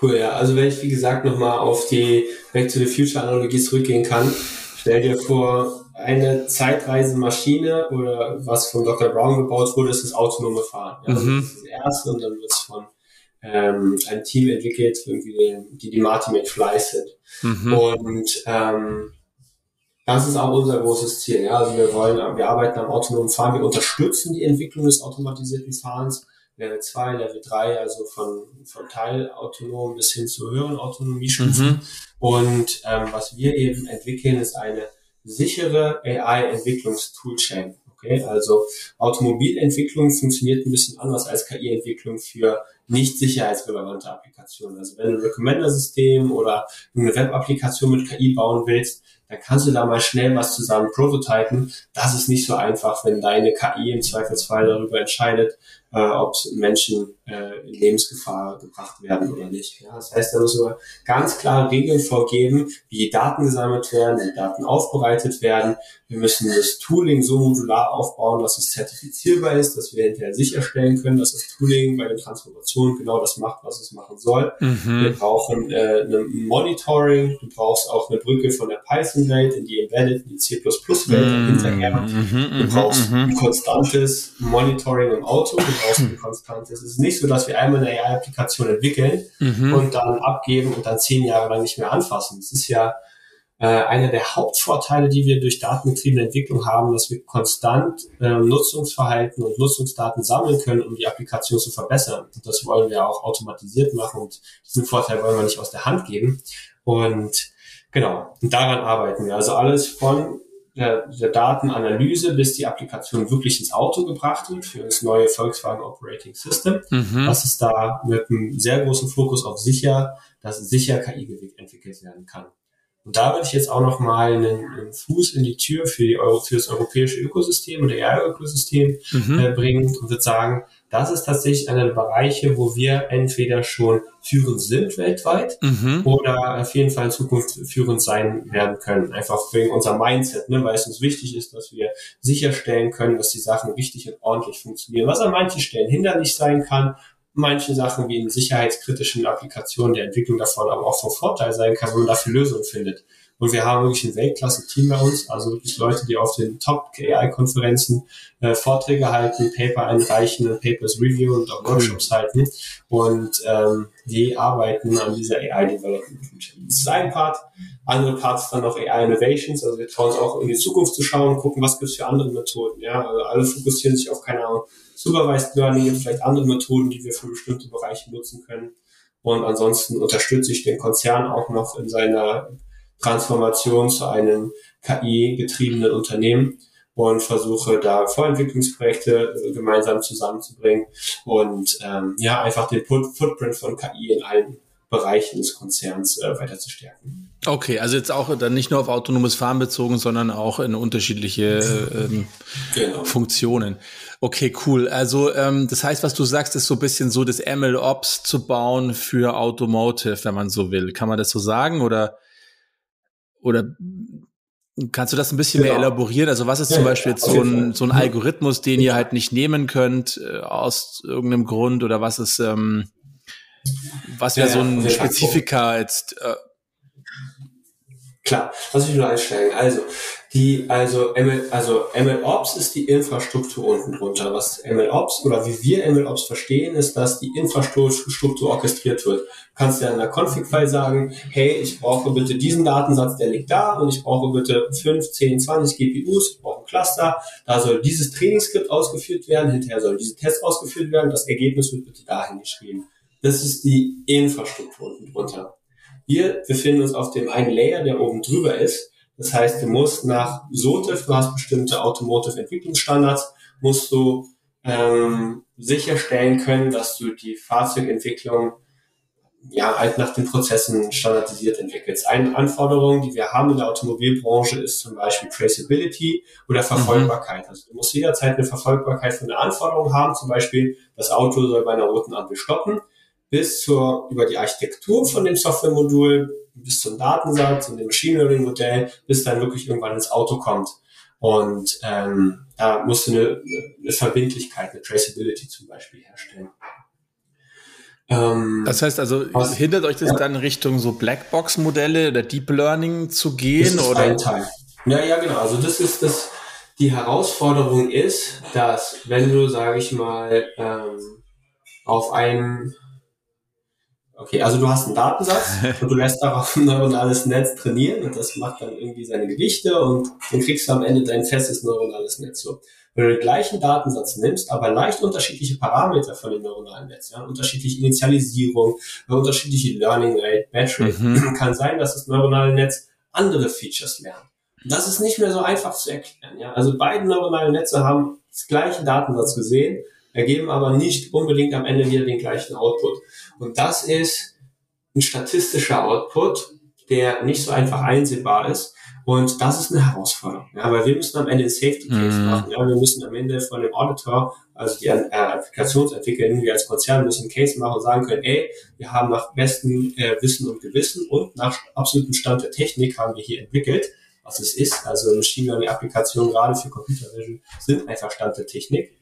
Cool, ja. Also wenn ich, wie gesagt, nochmal auf die Back to the Future Analogie zurückgehen kann, stell dir vor, eine Zeitreisemaschine oder was von Dr. Brown gebaut wurde, ist das autonome Fahren. Ja, mhm. Das ist das erste und dann wird es von ähm, einem Team entwickelt, irgendwie, die die Martin Fly sind. Mhm. Und ähm, das ist auch unser großes Ziel. Ja? Also wir wollen, wir arbeiten am autonomen Fahren, wir unterstützen die Entwicklung des automatisierten Fahrens Level 2, Level 3, also von, von teilautonom bis hin zu höheren Autonomiestufen. Mhm. Und ähm, was wir eben entwickeln, ist eine sichere AI-Entwicklungstoolchain. Okay, also Automobilentwicklung funktioniert ein bisschen anders als KI-Entwicklung für nicht sicherheitsrelevante Applikationen. Also wenn du ein Recommender-System oder eine Web-Applikation mit KI bauen willst, dann kannst du da mal schnell was zusammen prototypen. Das ist nicht so einfach, wenn deine KI im Zweifelsfall darüber entscheidet, äh, ob Menschen äh, in Lebensgefahr gebracht werden oder nicht. Ja, das heißt, da müssen wir ganz klare Regeln vorgeben, wie Daten gesammelt werden, wie Daten aufbereitet werden. Wir müssen das Tooling so modular aufbauen, dass es zertifizierbar ist, dass wir hinterher sicherstellen können, dass das Tooling bei den Transformationen genau das macht, was es machen soll. Mhm. Wir brauchen äh, ein Monitoring, du brauchst auch eine Brücke von der Python-Welt in die Embedded, in die C++-Welt mhm. hinterher. Mhm. Du brauchst mhm. ein konstantes Monitoring im Auto, du brauchst ein konstantes, es ist nicht so, dass wir einmal eine AI-Applikation entwickeln mhm. und dann abgeben und dann zehn Jahre lang nicht mehr anfassen. Das ist ja äh, einer der Hauptvorteile, die wir durch datengetriebene Entwicklung haben, dass wir konstant äh, Nutzungsverhalten und Nutzungsdaten sammeln können, um die Applikation zu verbessern. Und das wollen wir auch automatisiert machen und diesen Vorteil wollen wir nicht aus der Hand geben. Und genau, und daran arbeiten wir. Also alles von der, der Datenanalyse, bis die Applikation wirklich ins Auto gebracht wird für das neue Volkswagen Operating System. Mhm. Das ist da mit einem sehr großen Fokus auf sicher, dass sicher KI entwickelt werden kann. Und da würde ich jetzt auch noch mal einen, einen Fuß in die Tür für, die Euro, für das europäische Ökosystem oder AI-Ökosystem mhm. äh, bringen und würde sagen, das ist tatsächlich einer der Bereiche, wo wir entweder schon führend sind weltweit mhm. oder auf jeden Fall in Zukunft führend sein werden können. Einfach wegen unser Mindset, ne, weil es uns wichtig ist, dass wir sicherstellen können, dass die Sachen richtig und ordentlich funktionieren. Was an manchen Stellen hinderlich sein kann, manche Sachen wie in sicherheitskritischen Applikationen der Entwicklung davon aber auch von Vorteil sein kann, wenn man dafür Lösungen findet. Und wir haben wirklich ein Weltklasse-Team bei uns, also wirklich Leute, die auf den Top-AI-Konferenzen äh, Vorträge halten, Paper einreichen, Papers review und auch Workshops halten. Und ähm, die arbeiten an dieser AI-Development. Das ist ein Part. Andere Parts dann noch AI Innovations, also wir trauen uns auch in die Zukunft zu schauen, gucken, was gibt es für andere Methoden. Ja, also alle fokussieren sich auf, keine Ahnung, Supervised Learning, gibt vielleicht andere Methoden, die wir für bestimmte Bereiche nutzen können. Und ansonsten unterstütze ich den Konzern auch noch in seiner Transformation zu einem KI-getriebenen Unternehmen und versuche da Vorentwicklungsprojekte äh, gemeinsam zusammenzubringen und ähm, ja einfach den Footprint von KI in allen Bereichen des Konzerns äh, weiter zu stärken. Okay, also jetzt auch dann nicht nur auf autonomes Fahren bezogen, sondern auch in unterschiedliche ähm, genau. Funktionen. Okay, cool. Also ähm, das heißt, was du sagst, ist so ein bisschen so das ML Ops zu bauen für Automotive, wenn man so will. Kann man das so sagen oder oder Kannst du das ein bisschen genau. mehr elaborieren? Also was ist zum Beispiel jetzt so ein, so ein Algorithmus, den ihr halt nicht nehmen könnt äh, aus irgendeinem Grund oder was ist, ähm, was wäre ja, so ein Spezifika jetzt? Äh, Klar, was ich nur einsteigen. Also, die, also ML, also MLOps ist die Infrastruktur unten drunter. Was MLOps oder wie wir MLOps verstehen, ist, dass die Infrastruktur orchestriert wird. Du kannst ja in der Config-File sagen, hey, ich brauche bitte diesen Datensatz, der liegt da und ich brauche bitte 5, 10, 20 GPUs, ich brauche ein Cluster, da soll dieses Trainingsskript ausgeführt werden, hinterher sollen diese Tests ausgeführt werden, das Ergebnis wird bitte dahin geschrieben. Das ist die Infrastruktur unten drunter. Wir befinden uns auf dem einen Layer, der oben drüber ist. Das heißt, du musst nach SOTIF, du hast bestimmte Automotive-Entwicklungsstandards, musst du ähm, sicherstellen können, dass du die Fahrzeugentwicklung ja halt nach den Prozessen standardisiert entwickelst. Eine Anforderung, die wir haben in der Automobilbranche, ist zum Beispiel Traceability oder Verfolgbarkeit. Also du musst jederzeit eine Verfolgbarkeit von der Anforderung haben, zum Beispiel das Auto soll bei einer roten Ampel stoppen bis zur, über die Architektur von dem Softwaremodul, bis zum Datensatz und dem Machine Learning Modell, bis dann wirklich irgendwann ins Auto kommt. Und ähm, da musst du eine, eine Verbindlichkeit, eine Traceability zum Beispiel herstellen. Ähm, das heißt also, was, hindert euch das ja. dann Richtung so Blackbox-Modelle oder Deep Learning zu gehen? Das ist oder? ein Teil. Ja, ja, genau. Also das ist das, die Herausforderung ist, dass wenn du, sage ich mal, ähm, auf einem Okay, also du hast einen Datensatz und du lässt darauf ein neuronales Netz trainieren und das macht dann irgendwie seine Gewichte und dann kriegst du am Ende dein festes neuronales Netz. So. Wenn du den gleichen Datensatz nimmst, aber leicht unterschiedliche Parameter von dem neuronalen Netz, ja, unterschiedliche Initialisierung, unterschiedliche Learning Rate, Batch Rate, mhm. kann sein, dass das neuronale Netz andere Features lernt. Das ist nicht mehr so einfach zu erklären. Ja? Also beide neuronale Netze haben das gleiche Datensatz gesehen, ergeben aber nicht unbedingt am Ende wieder den gleichen Output. Und das ist ein statistischer Output, der nicht so einfach einsehbar ist. Und das ist eine Herausforderung, ja, weil wir müssen am Ende ein Safety Case mm. machen. Ja, wir müssen am Ende von dem Auditor, also die äh, Applikationsentwickler, wir als Konzern müssen einen Case machen und sagen können, ey, wir haben nach bestem äh, Wissen und Gewissen und nach absolutem Stand der Technik haben wir hier entwickelt, was es ist. Also Machine Learning Applikationen gerade für Computer Vision sind einfach Stand der Technik.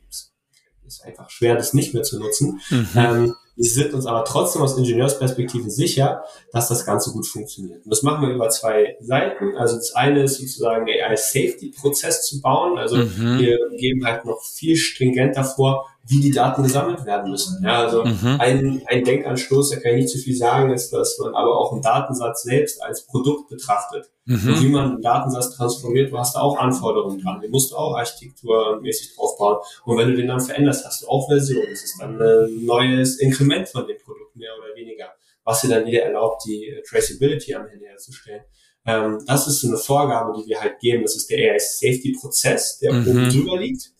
Es ist einfach schwer, das nicht mehr zu nutzen. Mhm. Ähm, wir sind uns aber trotzdem aus Ingenieursperspektive sicher, dass das Ganze gut funktioniert. Und das machen wir über zwei Seiten. Also das eine ist sozusagen der AI-Safety-Prozess zu bauen. Also mhm. wir geben halt noch viel stringenter vor, wie die Daten gesammelt werden müssen. Ja, also mhm. ein, ein Denkanstoß, da kann ich nicht zu viel sagen, ist, dass man aber auch einen Datensatz selbst als Produkt betrachtet. Mhm. Und wie man einen Datensatz transformiert, du hast da auch Anforderungen dran. Den musst du auch architekturmäßig draufbauen. Und wenn du den dann veränderst, hast du auch Version. Das ist dann ein neues Inkrement von dem Produkt, mehr oder weniger, was dir dann wieder erlaubt, die Traceability am Ende herzustellen. Ähm, das ist so eine Vorgabe, die wir halt geben. Das ist der AI-Safety-Prozess, der mhm. oben drüber liegt.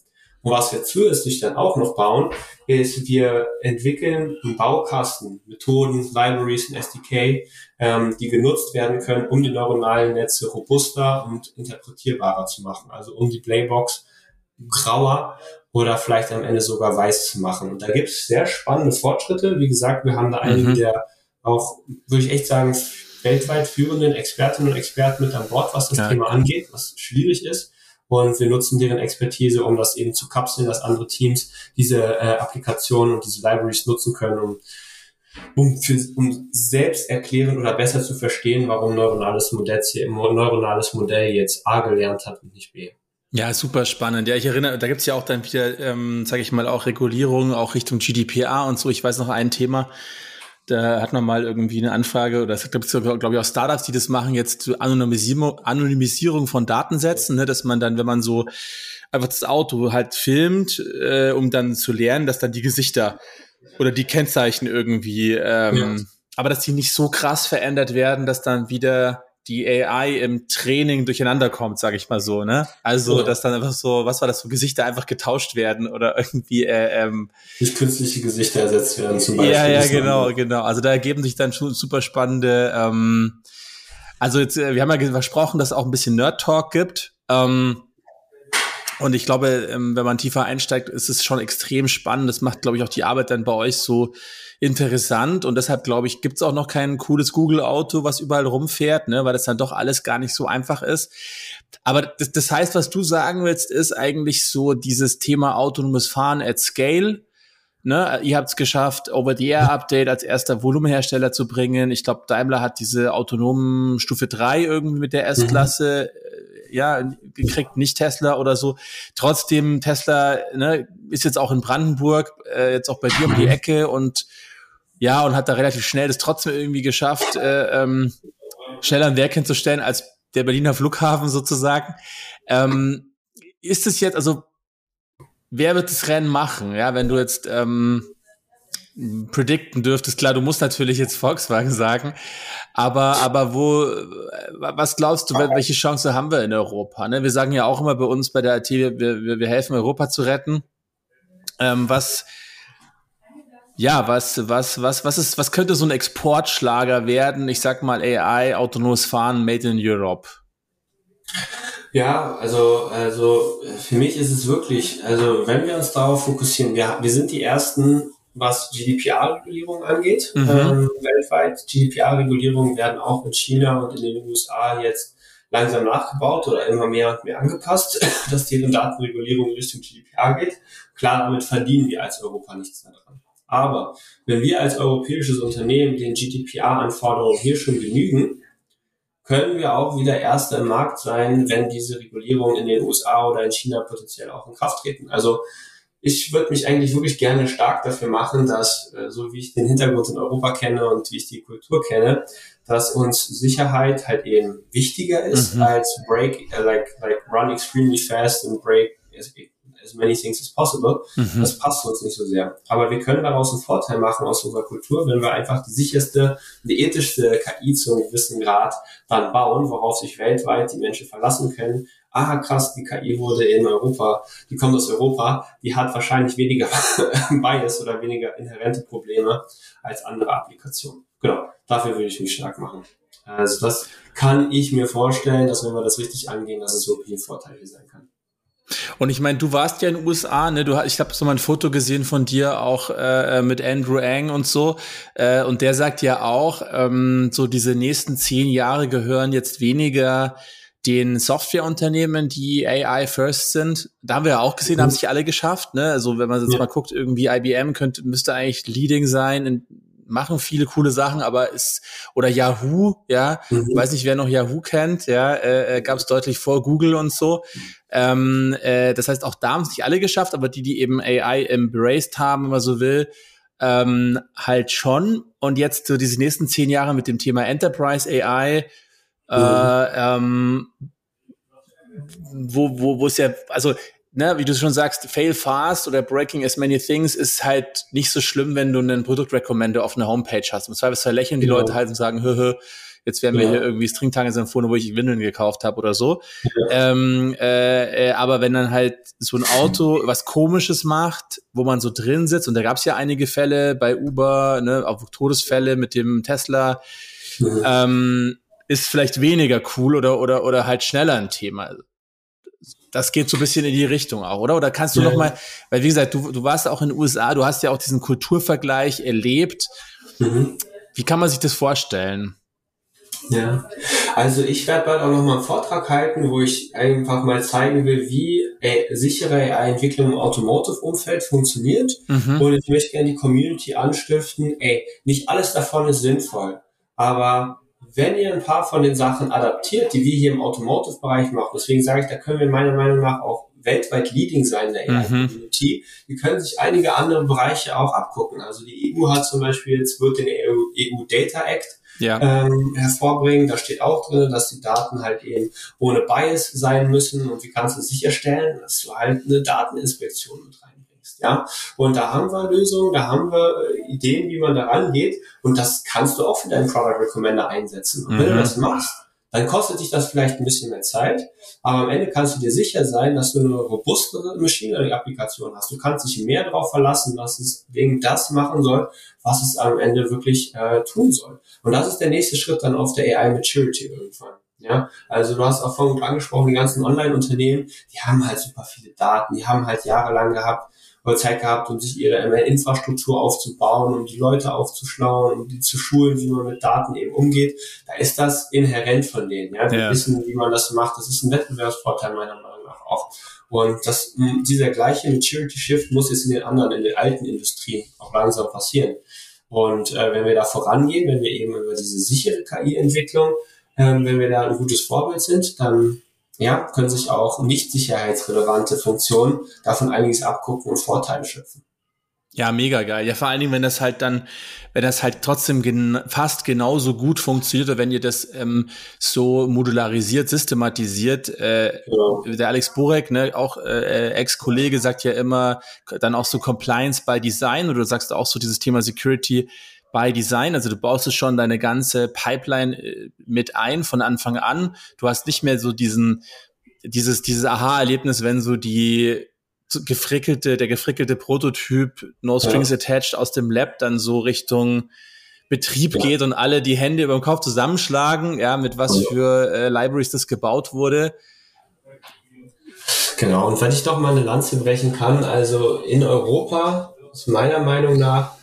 Und was wir zusätzlich dann auch noch bauen, ist, wir entwickeln einen Baukasten, Methoden, Libraries, ein SDK, ähm, die genutzt werden können, um die neuronalen Netze robuster und interpretierbarer zu machen. Also um die Playbox grauer oder vielleicht am Ende sogar weiß zu machen. Und da gibt es sehr spannende Fortschritte. Wie gesagt, wir haben da einige mhm. der auch, würde ich echt sagen, weltweit führenden Expertinnen und Experten mit an Bord, was das ja. Thema angeht, was schwierig ist. Und wir nutzen deren Expertise, um das eben zu kapseln, dass andere Teams diese äh, Applikationen und diese Libraries nutzen können, um, um, für, um selbst erklären oder besser zu verstehen, warum neuronales Modell, neuronales Modell jetzt A gelernt hat und nicht B. Ja, super spannend. Ja, ich erinnere, da gibt's ja auch dann wieder, ähm, sage ich mal, auch Regulierungen, auch Richtung GDPR und so. Ich weiß noch ein Thema, da hat man mal irgendwie eine Anfrage, oder es gibt, glaube ich, auch Startups, die das machen, jetzt zur Anonymisierung, Anonymisierung von Datensätzen, ne, dass man dann, wenn man so einfach das Auto halt filmt, äh, um dann zu lernen, dass dann die Gesichter oder die Kennzeichen irgendwie, ähm, ja. aber dass die nicht so krass verändert werden, dass dann wieder die AI im Training durcheinander kommt, sage ich mal so, ne? Also, ja. dass dann einfach so, was war das, so Gesichter einfach getauscht werden oder irgendwie äh, ähm, durch künstliche Gesichter ersetzt werden zum Beispiel. Ja, ja, genau, genau. Also da ergeben sich dann schon super spannende. Ähm, also jetzt, äh, wir haben ja versprochen, dass es auch ein bisschen Nerd Talk gibt. Ähm, und ich glaube, ähm, wenn man tiefer einsteigt, ist es schon extrem spannend. Das macht, glaube ich, auch die Arbeit dann bei euch so interessant und deshalb glaube ich, gibt's auch noch kein cooles Google-Auto, was überall rumfährt, ne, weil das dann doch alles gar nicht so einfach ist. Aber das, das heißt, was du sagen willst, ist eigentlich so dieses Thema autonomes Fahren at Scale. Ne, ihr habt es geschafft, Over-the-Air-Update als erster Volumenhersteller zu bringen. Ich glaube, Daimler hat diese autonomen Stufe 3 irgendwie mit der S-Klasse. Ja gekriegt, nicht Tesla oder so. Trotzdem, Tesla ne, ist jetzt auch in Brandenburg, äh, jetzt auch bei dir um die Ecke und ja, und hat da relativ schnell das trotzdem irgendwie geschafft, äh, ähm, schneller ein Werk hinzustellen als der Berliner Flughafen sozusagen. Ähm, ist es jetzt, also wer wird das Rennen machen? Ja, wenn du jetzt ähm, predikten dürftest, klar, du musst natürlich jetzt Volkswagen sagen, aber aber wo, was glaubst du, welche Chance haben wir in Europa? Ne? Wir sagen ja auch immer bei uns bei der IT, wir, wir, wir helfen Europa zu retten. Ähm, was ja, was, was, was, was ist, was könnte so ein Exportschlager werden? Ich sag mal AI, autonomes Fahren, made in Europe. Ja, also, also für mich ist es wirklich, also wenn wir uns darauf fokussieren, wir, wir sind die ersten, was GDPR-Regulierung angeht, mhm. ähm, weltweit. GDPR-Regulierungen werden auch in China und in den USA jetzt langsam nachgebaut oder immer mehr und mehr angepasst, dass deren Datenregulierung Richtung GDPR geht. Klar, damit verdienen wir als Europa nichts daran. Aber wenn wir als europäisches Unternehmen den GDPR-Anforderungen hier schon genügen, können wir auch wieder Erster im Markt sein, wenn diese Regulierungen in den USA oder in China potenziell auch in Kraft treten. Also ich würde mich eigentlich wirklich gerne stark dafür machen, dass, äh, so wie ich den Hintergrund in Europa kenne und wie ich die Kultur kenne, dass uns Sicherheit halt eben wichtiger ist mhm. als break, uh, like, like run extremely fast and break as many things as possible. Mhm. Das passt uns nicht so sehr. Aber wir können daraus einen Vorteil machen aus unserer Kultur, wenn wir einfach die sicherste, die ethischste KI zu einem gewissen Grad dann bauen, worauf sich weltweit die Menschen verlassen können. Ah, krass, die KI wurde in Europa, die kommt aus Europa, die hat wahrscheinlich weniger Bias oder weniger inhärente Probleme als andere Applikationen. Genau, dafür würde ich mich stark machen. Also das kann ich mir vorstellen, dass wenn wir das richtig angehen, dass es wirklich ein Vorteil sein kann. Und ich meine, du warst ja in den USA, ne? Du, ich habe so mal ein Foto gesehen von dir auch äh, mit Andrew Ang und so. Äh, und der sagt ja auch, ähm, so diese nächsten zehn Jahre gehören jetzt weniger den Softwareunternehmen, die AI first sind. Da haben wir ja auch gesehen, mhm. haben sich alle geschafft. Ne? Also wenn man jetzt ja. mal guckt, irgendwie IBM könnte müsste eigentlich leading sein in machen viele coole Sachen, aber ist oder Yahoo, ja, mhm. weiß nicht, wer noch Yahoo kennt, ja, äh, äh gab es deutlich vor Google und so. Ähm, äh, das heißt, auch da haben es nicht alle geschafft, aber die, die eben AI embraced haben, wenn man so will, ähm, halt schon. Und jetzt so diese nächsten zehn Jahre mit dem Thema Enterprise AI, äh, mhm. ähm, wo, wo, wo es ja, also ne, wie du schon sagst, fail fast oder breaking as many things ist halt nicht so schlimm, wenn du einen Produktrecommender auf einer Homepage hast. Im Zweifelsfall lächeln die genau. Leute halt und sagen, hö, hö, Jetzt werden mir ja. hier irgendwie Stringtages empfohlen, wo ich Windeln gekauft habe oder so. Ja. Ähm, äh, äh, aber wenn dann halt so ein Auto was Komisches macht, wo man so drin sitzt, und da gab es ja einige Fälle bei Uber, ne, auch Todesfälle mit dem Tesla, mhm. ähm, ist vielleicht weniger cool oder, oder, oder halt schneller ein Thema das geht so ein bisschen in die Richtung auch, oder? Oder kannst du ja. noch mal, weil wie gesagt, du, du warst auch in den USA, du hast ja auch diesen Kulturvergleich erlebt. Mhm. Wie kann man sich das vorstellen? Ja, also ich werde bald auch noch mal einen Vortrag halten, wo ich einfach mal zeigen will, wie äh, sichere AI-Entwicklung im Automotive-Umfeld funktioniert. Mhm. Und ich möchte gerne die Community anstiften, ey, nicht alles davon ist sinnvoll, aber wenn ihr ein paar von den Sachen adaptiert, die wir hier im Automotive-Bereich machen, deswegen sage ich, da können wir meiner Meinung nach auch weltweit leading sein in der AI-Community. Mhm. Die können sich einige andere Bereiche auch abgucken. Also die EU hat zum Beispiel, jetzt wird den EU, Data Act ja. ähm, hervorbringen. Da steht auch drin, dass die Daten halt eben ohne Bias sein müssen. Und wie kannst du sicherstellen, dass du halt eine Dateninspektion mit rein ja, und da haben wir Lösungen, da haben wir äh, Ideen, wie man da rangeht. Und das kannst du auch für deinen Product Recommender einsetzen. Und mhm. wenn du mhm. das machst, dann kostet dich das vielleicht ein bisschen mehr Zeit, aber am Ende kannst du dir sicher sein, dass du eine robustere Machine Learning-Applikation hast. Du kannst dich mehr darauf verlassen, dass es wegen das machen soll, was es am Ende wirklich äh, tun soll. Und das ist der nächste Schritt dann auf der AI Maturity irgendwann. Ja, also du hast auch vorhin angesprochen, die ganzen Online-Unternehmen, die haben halt super viele Daten, die haben halt jahrelang gehabt, Zeit gehabt, um sich ihre ML-Infrastruktur aufzubauen, um die Leute aufzuschlauen, um die zu schulen, wie man mit Daten eben umgeht. Da ist das inhärent von denen. Ja, die ja. wissen, wie man das macht. Das ist ein Wettbewerbsvorteil meiner Meinung nach auch. Und das, dieser gleiche Maturity Shift muss jetzt in den anderen, in den alten Industrien auch langsam passieren. Und äh, wenn wir da vorangehen, wenn wir eben über diese sichere KI-Entwicklung, ähm, wenn wir da ein gutes Vorbild sind, dann ja, können sich auch nicht sicherheitsrelevante Funktionen davon einiges abgucken und Vorteile schöpfen. Ja, mega geil. Ja, vor allen Dingen, wenn das halt dann, wenn das halt trotzdem gen fast genauso gut funktioniert, oder wenn ihr das ähm, so modularisiert, systematisiert. Äh, genau. Der Alex Borek, ne, auch äh, Ex-Kollege, sagt ja immer dann auch so Compliance by Design, oder du sagst auch so dieses Thema Security by Design. Also du baust es schon deine ganze Pipeline äh, mit ein von Anfang an. Du hast nicht mehr so diesen, dieses, dieses Aha-Erlebnis, wenn so die gefrickelte, der gefrickelte Prototyp No Strings ja. Attached aus dem Lab dann so Richtung Betrieb ja. geht und alle die Hände über den Kopf zusammenschlagen, ja, mit was für äh, Libraries das gebaut wurde. Genau, und wenn ich doch mal eine Lanze brechen kann, also in Europa, ist meiner Meinung nach,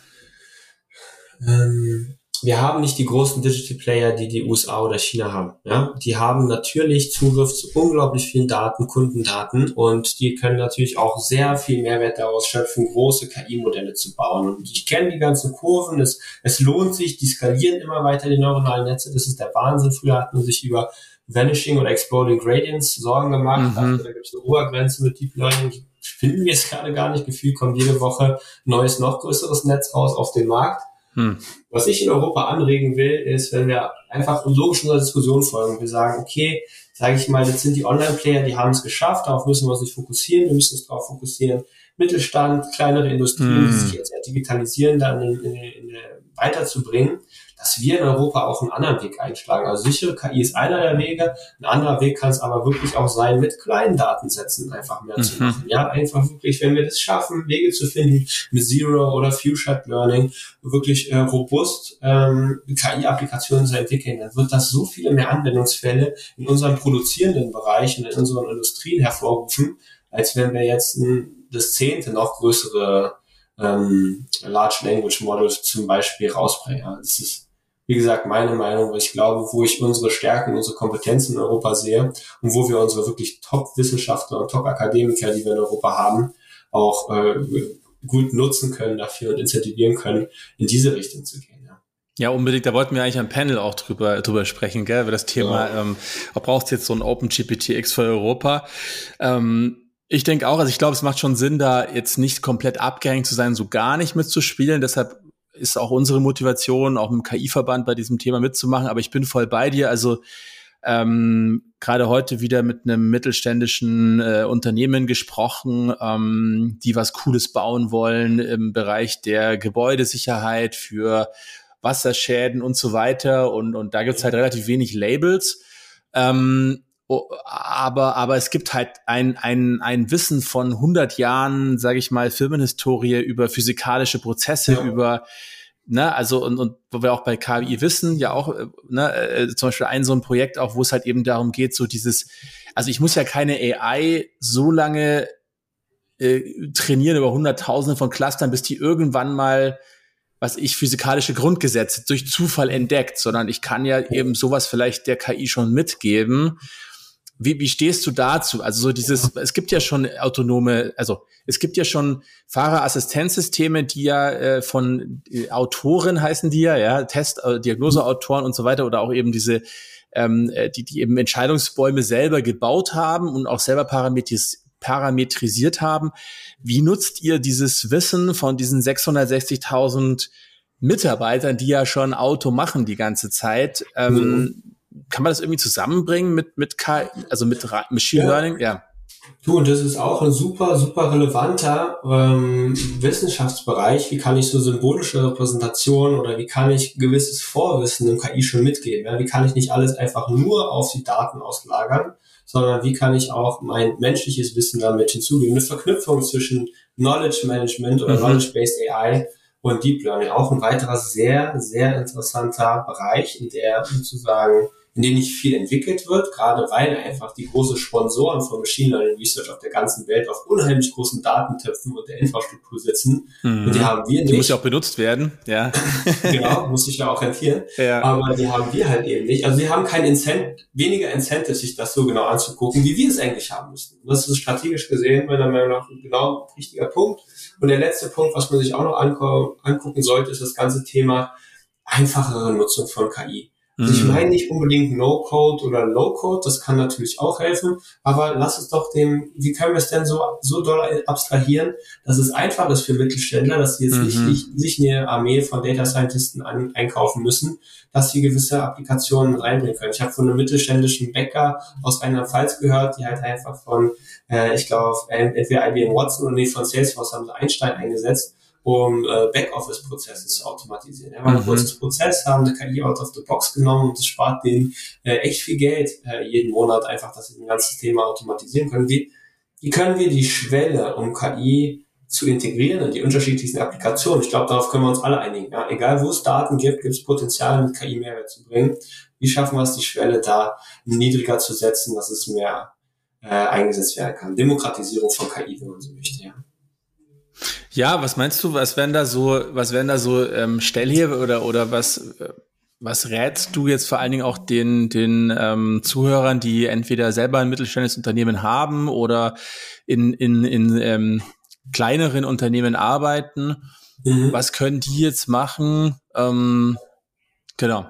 ähm, wir haben nicht die großen Digital Player, die die USA oder China haben. Ja? Die haben natürlich Zugriff zu unglaublich vielen Daten, Kundendaten und die können natürlich auch sehr viel Mehrwert daraus schöpfen, große KI-Modelle zu bauen. Und ich kenne die ganzen Kurven, es, es lohnt sich, die skalieren immer weiter, die neuronalen Netze, das ist der Wahnsinn. Früher hat man sich über Vanishing oder Exploding Gradients Sorgen gemacht, mhm. da gibt es eine Obergrenze mit Deep Learning, finden wir es gerade gar nicht, gefühlt kommt jede Woche neues, noch größeres Netz raus auf den Markt. Hm. Was ich in Europa anregen will, ist, wenn wir einfach logisch unserer Diskussion folgen. Wir sagen, okay, sage ich mal, jetzt sind die Online-Player, die haben es geschafft, darauf müssen wir uns nicht fokussieren, wir müssen uns darauf fokussieren, Mittelstand, kleinere Industrien, hm. die sich jetzt digitalisieren, dann in, in, in, in weiterzubringen dass wir in Europa auch einen anderen Weg einschlagen. Also sichere KI ist einer der Wege. Ein anderer Weg kann es aber wirklich auch sein, mit kleinen Datensätzen einfach mehr mhm. zu machen. Ja, einfach wirklich, wenn wir das schaffen, Wege zu finden, mit Zero oder Few-Shot Learning, wirklich äh, robust ähm, KI-Applikationen zu entwickeln, dann wird das so viele mehr Anwendungsfälle in unserem produzierenden Bereich und in unseren Industrien hervorrufen, als wenn wir jetzt ein, das zehnte noch größere ähm, Large Language Models zum Beispiel rausbringen. Ja, das ist wie gesagt, meine Meinung, weil ich glaube, wo ich unsere Stärken, unsere Kompetenzen in Europa sehe und wo wir unsere wirklich Top-Wissenschaftler und Top-Akademiker, die wir in Europa haben, auch äh, gut nutzen können dafür und incentivieren können, in diese Richtung zu gehen. Ja. Ja, unbedingt. Da wollten wir eigentlich am Panel auch drüber, drüber sprechen, gell, über das Thema, ja. ähm, braucht jetzt so ein OpenGPT-X für Europa? Ähm, ich denke auch, also ich glaube, es macht schon Sinn, da jetzt nicht komplett abgehängt zu sein, so gar nicht mitzuspielen. Deshalb ist auch unsere Motivation, auch im KI-Verband bei diesem Thema mitzumachen. Aber ich bin voll bei dir. Also ähm, gerade heute wieder mit einem mittelständischen äh, Unternehmen gesprochen, ähm, die was Cooles bauen wollen im Bereich der Gebäudesicherheit für Wasserschäden und so weiter. Und, und da gibt's halt relativ wenig Labels. Ähm, aber, aber es gibt halt ein, ein, ein Wissen von 100 Jahren, sage ich mal, Firmenhistorie über physikalische Prozesse, ja. über ne, also und, und wo wir auch bei KI wissen, ja auch, äh, ne, äh, zum Beispiel ein so ein Projekt auch, wo es halt eben darum geht, so dieses, also ich muss ja keine AI so lange äh, trainieren über Hunderttausende von Clustern, bis die irgendwann mal was ich physikalische Grundgesetze durch Zufall entdeckt, sondern ich kann ja eben sowas vielleicht der KI schon mitgeben wie, wie stehst du dazu? Also so dieses, es gibt ja schon autonome, also es gibt ja schon Fahrerassistenzsysteme, die ja äh, von äh, Autoren heißen die ja, ja, Test, äh, Diagnoseautoren und so weiter oder auch eben diese, ähm, äh, die, die eben Entscheidungsbäume selber gebaut haben und auch selber parametris parametrisiert haben. Wie nutzt ihr dieses Wissen von diesen 660.000 Mitarbeitern, die ja schon Auto machen die ganze Zeit? Ähm, mhm kann man das irgendwie zusammenbringen mit, mit KI, also mit Machine ja. Learning? Ja. Du, und das ist auch ein super, super relevanter ähm, Wissenschaftsbereich. Wie kann ich so symbolische Repräsentation oder wie kann ich gewisses Vorwissen im KI schon mitgeben? Ja? Wie kann ich nicht alles einfach nur auf die Daten auslagern, sondern wie kann ich auch mein menschliches Wissen damit hinzugeben? Eine Verknüpfung zwischen Knowledge Management oder mhm. Knowledge-Based AI und Deep Learning. Auch ein weiterer sehr, sehr interessanter Bereich, in der sozusagen in denen nicht viel entwickelt wird, gerade weil einfach die großen Sponsoren von Machine Learning Research auf der ganzen Welt auf unheimlich großen Datentöpfen und der Infrastruktur sitzen. Mhm. Und die haben wir nicht. Die muss ja auch benutzt werden, ja. genau, muss sich ja auch rentieren. Ja. Aber die haben wir halt eben nicht. Also wir haben kein Incent, weniger Incentive, sich das so genau anzugucken, wie wir es eigentlich haben müssten. Und das ist strategisch gesehen meiner Meinung nach genau ein richtiger Punkt. Und der letzte Punkt, was man sich auch noch angucken sollte, ist das ganze Thema einfachere Nutzung von KI. Also ich mhm. meine nicht unbedingt No-Code oder Low-Code, das kann natürlich auch helfen, aber lass es doch dem, wie können wir es denn so, so doll abstrahieren, dass es einfach ist für Mittelständler, dass sie jetzt mhm. nicht, nicht sich eine Armee von Data Scientisten an, einkaufen müssen, dass sie gewisse Applikationen reinbringen können. Ich habe von einem mittelständischen Bäcker aus Rheinland-Pfalz gehört, die halt einfach von, äh, ich glaube, entweder IBM Watson oder nee, von Salesforce haben sie Einstein eingesetzt um äh, Backoffice-Prozesse zu automatisieren. Ja, weil mhm. kurzes Prozess haben eine KI out of the box genommen und es spart denen äh, echt viel Geld äh, jeden Monat einfach, dass sie ein ganzes Thema automatisieren können. Wie, wie können wir die Schwelle, um KI zu integrieren in die unterschiedlichsten Applikationen? Ich glaube, darauf können wir uns alle einigen. Ja, egal wo es Daten gibt, gibt es Potenzial, mit KI Mehrwert zu bringen. Wie schaffen wir es, die Schwelle da niedriger zu setzen, dass es mehr äh, eingesetzt werden kann? Demokratisierung von KI, wenn man so möchte. Ja. Ja, was meinst du, was wären da so, was wären da so ähm, Stellhebel oder oder was äh, was rätst du jetzt vor allen Dingen auch den den ähm, Zuhörern, die entweder selber ein mittelständisches Unternehmen haben oder in in in ähm, kleineren Unternehmen arbeiten? Mhm. Was können die jetzt machen? Ähm, genau.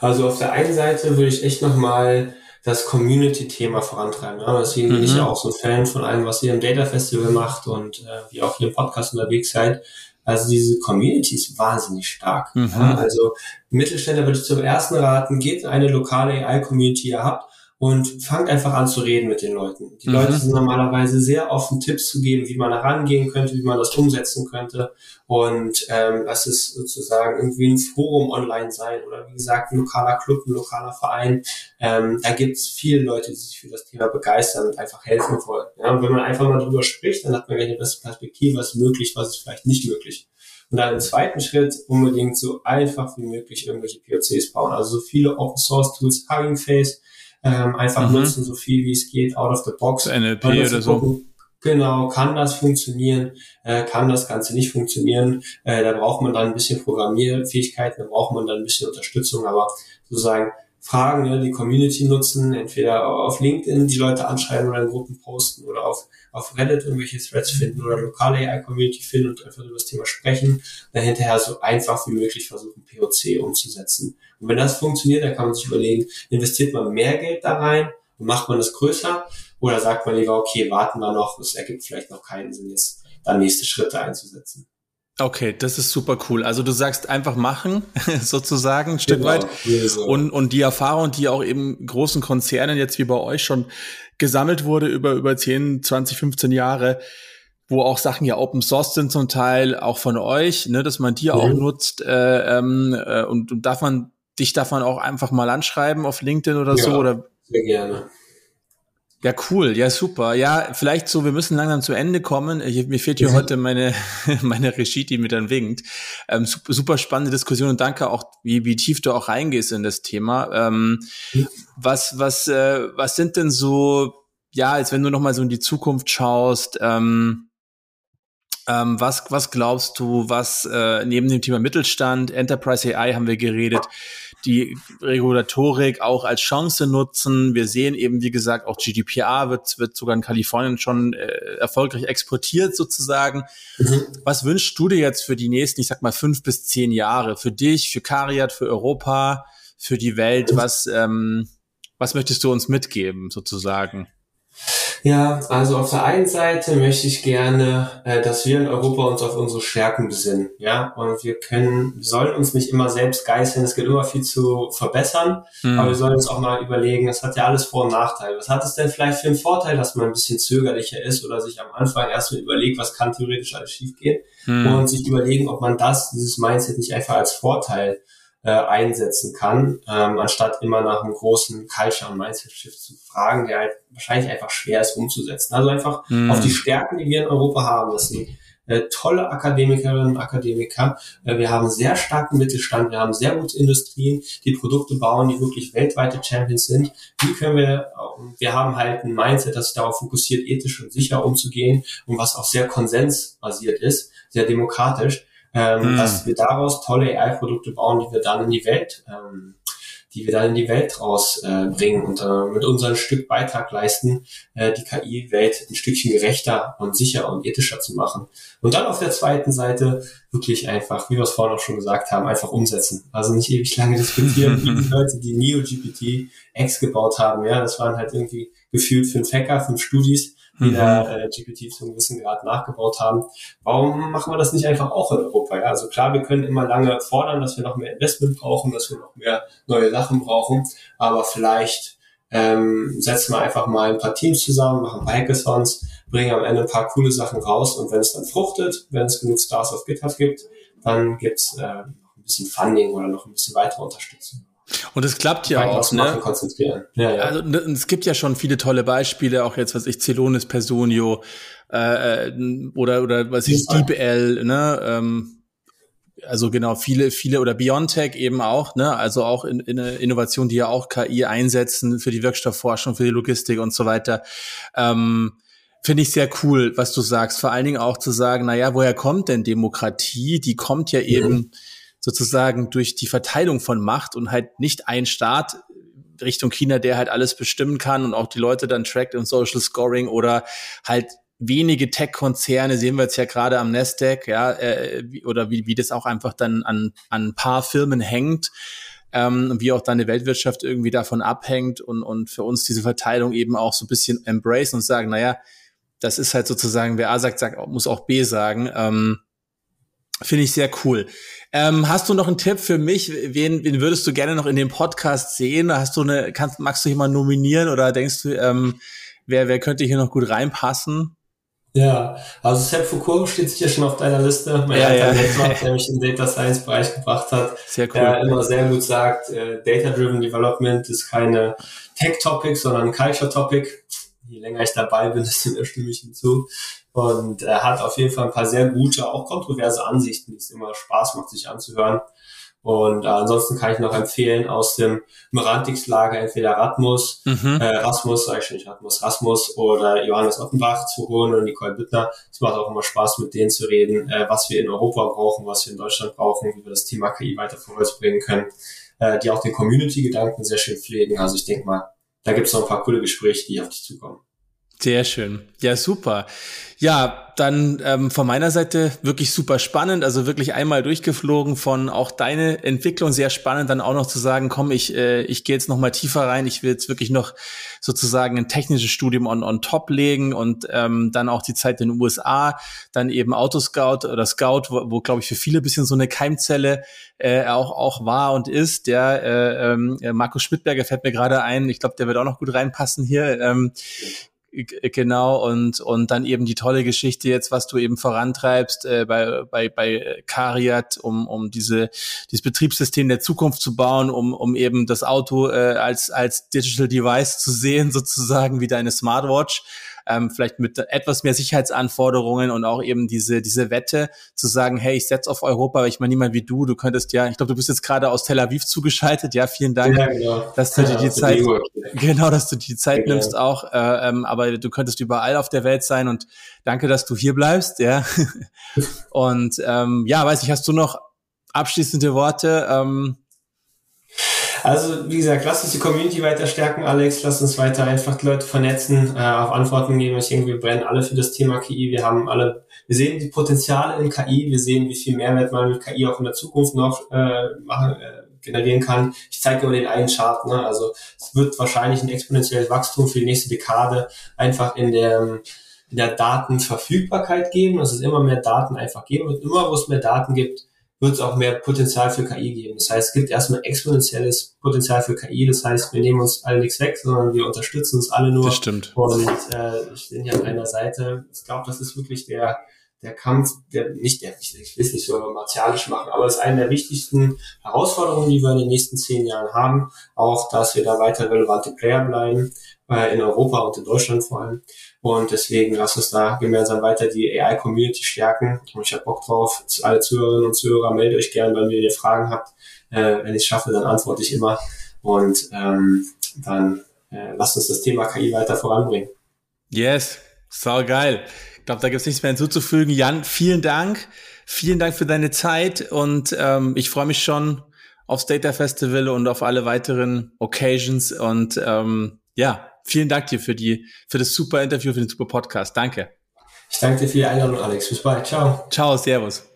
Also auf der einen Seite würde ich echt noch mal das Community-Thema vorantreiben. Ja? Deswegen bin ich ja mhm. auch so ein Fan von allem, was ihr im Data Festival macht und äh, wie auch hier im Podcast unterwegs seid. Also diese Community ist wahnsinnig stark. Mhm. Ja? Also Mittelständler würde ich zum ersten raten, geht in eine lokale AI-Community, ihr habt und fangt einfach an zu reden mit den Leuten. Die mhm. Leute sind normalerweise sehr offen, Tipps zu geben, wie man da rangehen könnte, wie man das umsetzen könnte. Und ähm, das ist sozusagen irgendwie ein Forum online sein oder wie gesagt ein lokaler Club, ein lokaler Verein. Ähm, da gibt es viele Leute, die sich für das Thema begeistern und einfach helfen wollen. Ja, und wenn man einfach mal drüber spricht, dann hat man gleich eine bessere Perspektive, was ist möglich, was ist vielleicht nicht möglich. Und dann im zweiten Schritt unbedingt so einfach wie möglich irgendwelche POCs bauen. Also so viele Open Source Tools, Hugging Face, ähm, einfach mhm. nutzen, so viel wie es geht, out of the box. NLP oder so. Genau, kann das funktionieren, äh, kann das Ganze nicht funktionieren. Äh, da braucht man dann ein bisschen Programmierfähigkeiten, da braucht man dann ein bisschen Unterstützung, aber sozusagen Fragen, ne, die Community nutzen, entweder auf LinkedIn die Leute anschreiben oder in Gruppen posten oder auf, auf Reddit irgendwelche Threads finden oder lokale AI-Community finden und einfach über das Thema sprechen, dann hinterher so einfach wie möglich versuchen, POC umzusetzen. Und wenn das funktioniert, dann kann man sich überlegen, investiert man mehr Geld da rein und macht man das größer oder sagt man lieber, okay, warten wir noch, es ergibt vielleicht noch keinen Sinn, jetzt da nächste Schritte einzusetzen. Okay, das ist super cool. Also du sagst einfach machen, sozusagen, ein Stück genau, weit. So. Und, und die Erfahrung, die auch eben großen Konzernen jetzt wie bei euch schon gesammelt wurde über, über 10, 20, 15 Jahre, wo auch Sachen ja Open Source sind zum Teil, auch von euch, ne, dass man die mhm. auch nutzt äh, ähm, äh, und, und darf man dich darf man auch einfach mal anschreiben auf LinkedIn oder ja, so oder sehr gerne. Ja, cool, ja, super. Ja, vielleicht so, wir müssen langsam zu Ende kommen. Ich, mir fehlt hier mhm. heute meine, meine Regie, die mir dann winkt. Ähm, super, super, spannende Diskussion und danke auch, wie, wie tief du auch reingehst in das Thema. Ähm. Was, was, äh, was sind denn so, ja, als wenn du nochmal so in die Zukunft schaust, ähm, ähm, was, was glaubst du, was äh, neben dem Thema Mittelstand, Enterprise AI haben wir geredet, die Regulatorik auch als Chance nutzen. Wir sehen eben, wie gesagt, auch GDPR wird, wird sogar in Kalifornien schon äh, erfolgreich exportiert sozusagen. Mhm. Was wünschst du dir jetzt für die nächsten, ich sag mal, fünf bis zehn Jahre? Für dich, für Cariat, für Europa, für die Welt? Was, ähm, was möchtest du uns mitgeben sozusagen? Ja, also auf der einen Seite möchte ich gerne, äh, dass wir in Europa uns auf unsere Stärken besinnen, ja, und wir können, wir sollen uns nicht immer selbst geißeln, es gibt immer viel zu verbessern, mhm. aber wir sollen uns auch mal überlegen, das hat ja alles Vor- und Nachteile. Was hat es denn vielleicht für einen Vorteil, dass man ein bisschen zögerlicher ist oder sich am Anfang erstmal überlegt, was kann theoretisch alles schiefgehen mhm. und sich überlegen, ob man das, dieses Mindset nicht einfach als Vorteil äh, einsetzen kann, ähm, anstatt immer nach einem großen Culture- und Mindset-Shift zu fragen, der halt wahrscheinlich einfach schwer ist umzusetzen. Also einfach mhm. auf die Stärken, die wir in Europa haben. Das sind äh, tolle Akademikerinnen und Akademiker. Äh, wir haben sehr starken Mittelstand, wir haben sehr gute Industrien, die Produkte bauen, die wirklich weltweite Champions sind. Wie können wir, wir haben halt ein Mindset, das sich darauf fokussiert, ethisch und sicher umzugehen und was auch sehr konsensbasiert ist, sehr demokratisch ähm, mhm. dass wir daraus tolle AI-Produkte bauen, die wir dann in die Welt, ähm, die wir dann in die Welt rausbringen äh, und äh, mit unserem Stück Beitrag leisten, äh, die KI-Welt ein Stückchen gerechter und sicher und ethischer zu machen. Und dann auf der zweiten Seite wirklich einfach, wie wir es vorhin auch schon gesagt haben, einfach umsetzen. Also nicht ewig lange diskutieren, wie die Leute, die NeoGPT X gebaut haben. Ja, das waren halt irgendwie gefühlt fünf Hacker, fünf Studis, die mhm. da äh, GPT zu einem gewissen Grad nachgebaut haben. Warum machen wir das nicht einfach auch in Europa? Ja? Also klar, wir können immer lange fordern, dass wir noch mehr Investment brauchen, dass wir noch mehr neue Sachen brauchen, aber vielleicht ähm, setzen wir einfach mal ein paar Teams zusammen, machen Hackathons, bringen am Ende ein paar coole Sachen raus und wenn es dann fruchtet, wenn es genug Stars auf GitHub gibt, dann gibt's äh, noch ein bisschen Funding oder noch ein bisschen weitere Unterstützung. Und es klappt ja auch, ne? Konzentrieren. Ja, ja. Also ne, es gibt ja schon viele tolle Beispiele, auch jetzt, was ich, Celonis Personio äh, äh oder oder was ich, DeepL, ne? Ähm, also genau, viele, viele oder Biontech eben auch, ne? Also auch in, in Innovation, die ja auch KI einsetzen für die Wirkstoffforschung, für die Logistik und so weiter. Ähm, Finde ich sehr cool, was du sagst. Vor allen Dingen auch zu sagen, na ja, woher kommt denn Demokratie? Die kommt ja eben mhm sozusagen durch die Verteilung von Macht und halt nicht ein Staat Richtung China, der halt alles bestimmen kann und auch die Leute dann trackt im Social Scoring oder halt wenige Tech-Konzerne, sehen wir jetzt ja gerade am Nasdaq, ja, äh, oder wie, wie das auch einfach dann an, an ein paar Firmen hängt, ähm, wie auch dann die Weltwirtschaft irgendwie davon abhängt und, und für uns diese Verteilung eben auch so ein bisschen embrace und sagen, naja, das ist halt sozusagen, wer A sagt, sagt, muss auch B sagen. Ähm, Finde ich sehr cool. Ähm, hast du noch einen Tipp für mich? Wen, wen würdest du gerne noch in dem Podcast sehen? Hast du eine, kannst, magst du jemanden nominieren oder denkst du, ähm, wer, wer könnte hier noch gut reinpassen? Ja, also Sepp Foucault steht sicher schon auf deiner Liste. Mein ja, ja. der mich in Data Science Bereich gebracht hat. Sehr cool. Der immer sehr gut sagt, äh, Data-Driven Development ist keine Tech-Topic, sondern ein Culture-Topic. Je länger ich dabei bin, desto mehr stimme ich hinzu und er hat auf jeden Fall ein paar sehr gute, auch kontroverse Ansichten, die es immer Spaß macht, sich anzuhören. Und äh, ansonsten kann ich noch empfehlen aus dem Merantix-Lager entweder Rasmus, mhm. äh, Rasmus, sag ich schon nicht Rasmus, Rasmus oder Johannes Offenbach zu holen oder Nicole Büttner. Es macht auch immer Spaß, mit denen zu reden, äh, was wir in Europa brauchen, was wir in Deutschland brauchen, wie wir das Thema KI weiter vorwärts bringen können, äh, die auch den Community-Gedanken sehr schön pflegen. Also ich denke mal, da gibt es noch ein paar coole Gespräche, die auf dich zukommen. Sehr schön. Ja, super. Ja, dann ähm, von meiner Seite wirklich super spannend, also wirklich einmal durchgeflogen von auch deine Entwicklung sehr spannend, dann auch noch zu sagen, komm, ich äh, ich gehe jetzt noch mal tiefer rein, ich will jetzt wirklich noch sozusagen ein technisches Studium on on top legen und ähm, dann auch die Zeit in den USA, dann eben Autoscout oder Scout, wo, wo glaube ich für viele bisschen so eine Keimzelle äh, auch auch war und ist. Der äh, ähm, Markus Schmidberger fällt mir gerade ein, ich glaube, der wird auch noch gut reinpassen hier. Ähm, genau und und dann eben die tolle Geschichte jetzt, was du eben vorantreibst äh, bei bei bei Cariat, um um diese dieses Betriebssystem der Zukunft zu bauen, um um eben das Auto äh, als als Digital Device zu sehen sozusagen wie deine Smartwatch ähm, vielleicht mit etwas mehr Sicherheitsanforderungen und auch eben diese, diese Wette zu sagen, hey, ich setze auf Europa, aber ich meine niemand wie du, du könntest ja, ich glaube, du bist jetzt gerade aus Tel Aviv zugeschaltet, ja, vielen Dank, ja, genau. dass du dir die Zeit, genau, dass du die Zeit genau. nimmst auch, äh, ähm, aber du könntest überall auf der Welt sein und danke, dass du hier bleibst, ja. und ähm, ja, weiß ich, hast du noch abschließende Worte? Ähm, also, wie gesagt, lass uns die Community weiter stärken, Alex. Lass uns weiter einfach die Leute vernetzen, äh, auf Antworten geben. Ich denke, wir brennen alle für das Thema KI. Wir haben alle, wir sehen die Potenziale in KI. Wir sehen, wie viel Mehrwert man mit KI auch in der Zukunft noch äh, machen, äh, generieren kann. Ich zeige mal den einen Chart. Ne? Also, es wird wahrscheinlich ein exponentielles Wachstum für die nächste Dekade einfach in der in der Datenverfügbarkeit geben, dass es immer mehr Daten einfach geben wird. Immer, wo es mehr Daten gibt, wird es auch mehr Potenzial für KI geben. Das heißt, es gibt erstmal exponentielles Potenzial für KI. Das heißt, wir nehmen uns alle nichts weg, sondern wir unterstützen uns alle nur. Das stimmt. Und äh, ich bin hier an einer Seite. Ich glaube, das ist wirklich der der Kampf, der nicht der, ich will es nicht so martialisch machen, aber es ist eine der wichtigsten Herausforderungen, die wir in den nächsten zehn Jahren haben. Auch, dass wir da weiter relevante Player bleiben, äh, in Europa und in Deutschland vor allem. Und deswegen lass uns da gemeinsam weiter die AI-Community stärken. Und ich habe Bock drauf. Alle Zuhörerinnen und Zuhörer, meldet euch gerne, wenn ihr Fragen habt. Äh, wenn ich es schaffe, dann antworte ich immer. Und ähm, dann äh, lasst uns das Thema KI weiter voranbringen. Yes, sau geil. Ich glaube, da gibt es nichts mehr hinzuzufügen. Jan, vielen Dank. Vielen Dank für deine Zeit und ähm, ich freue mich schon aufs Data Festival und auf alle weiteren Occasions und ähm, ja, vielen Dank dir für die, für das super Interview, für den super Podcast. Danke. Ich danke dir für die Einladung, Alex. Bis bald. Ciao. Ciao, Servus.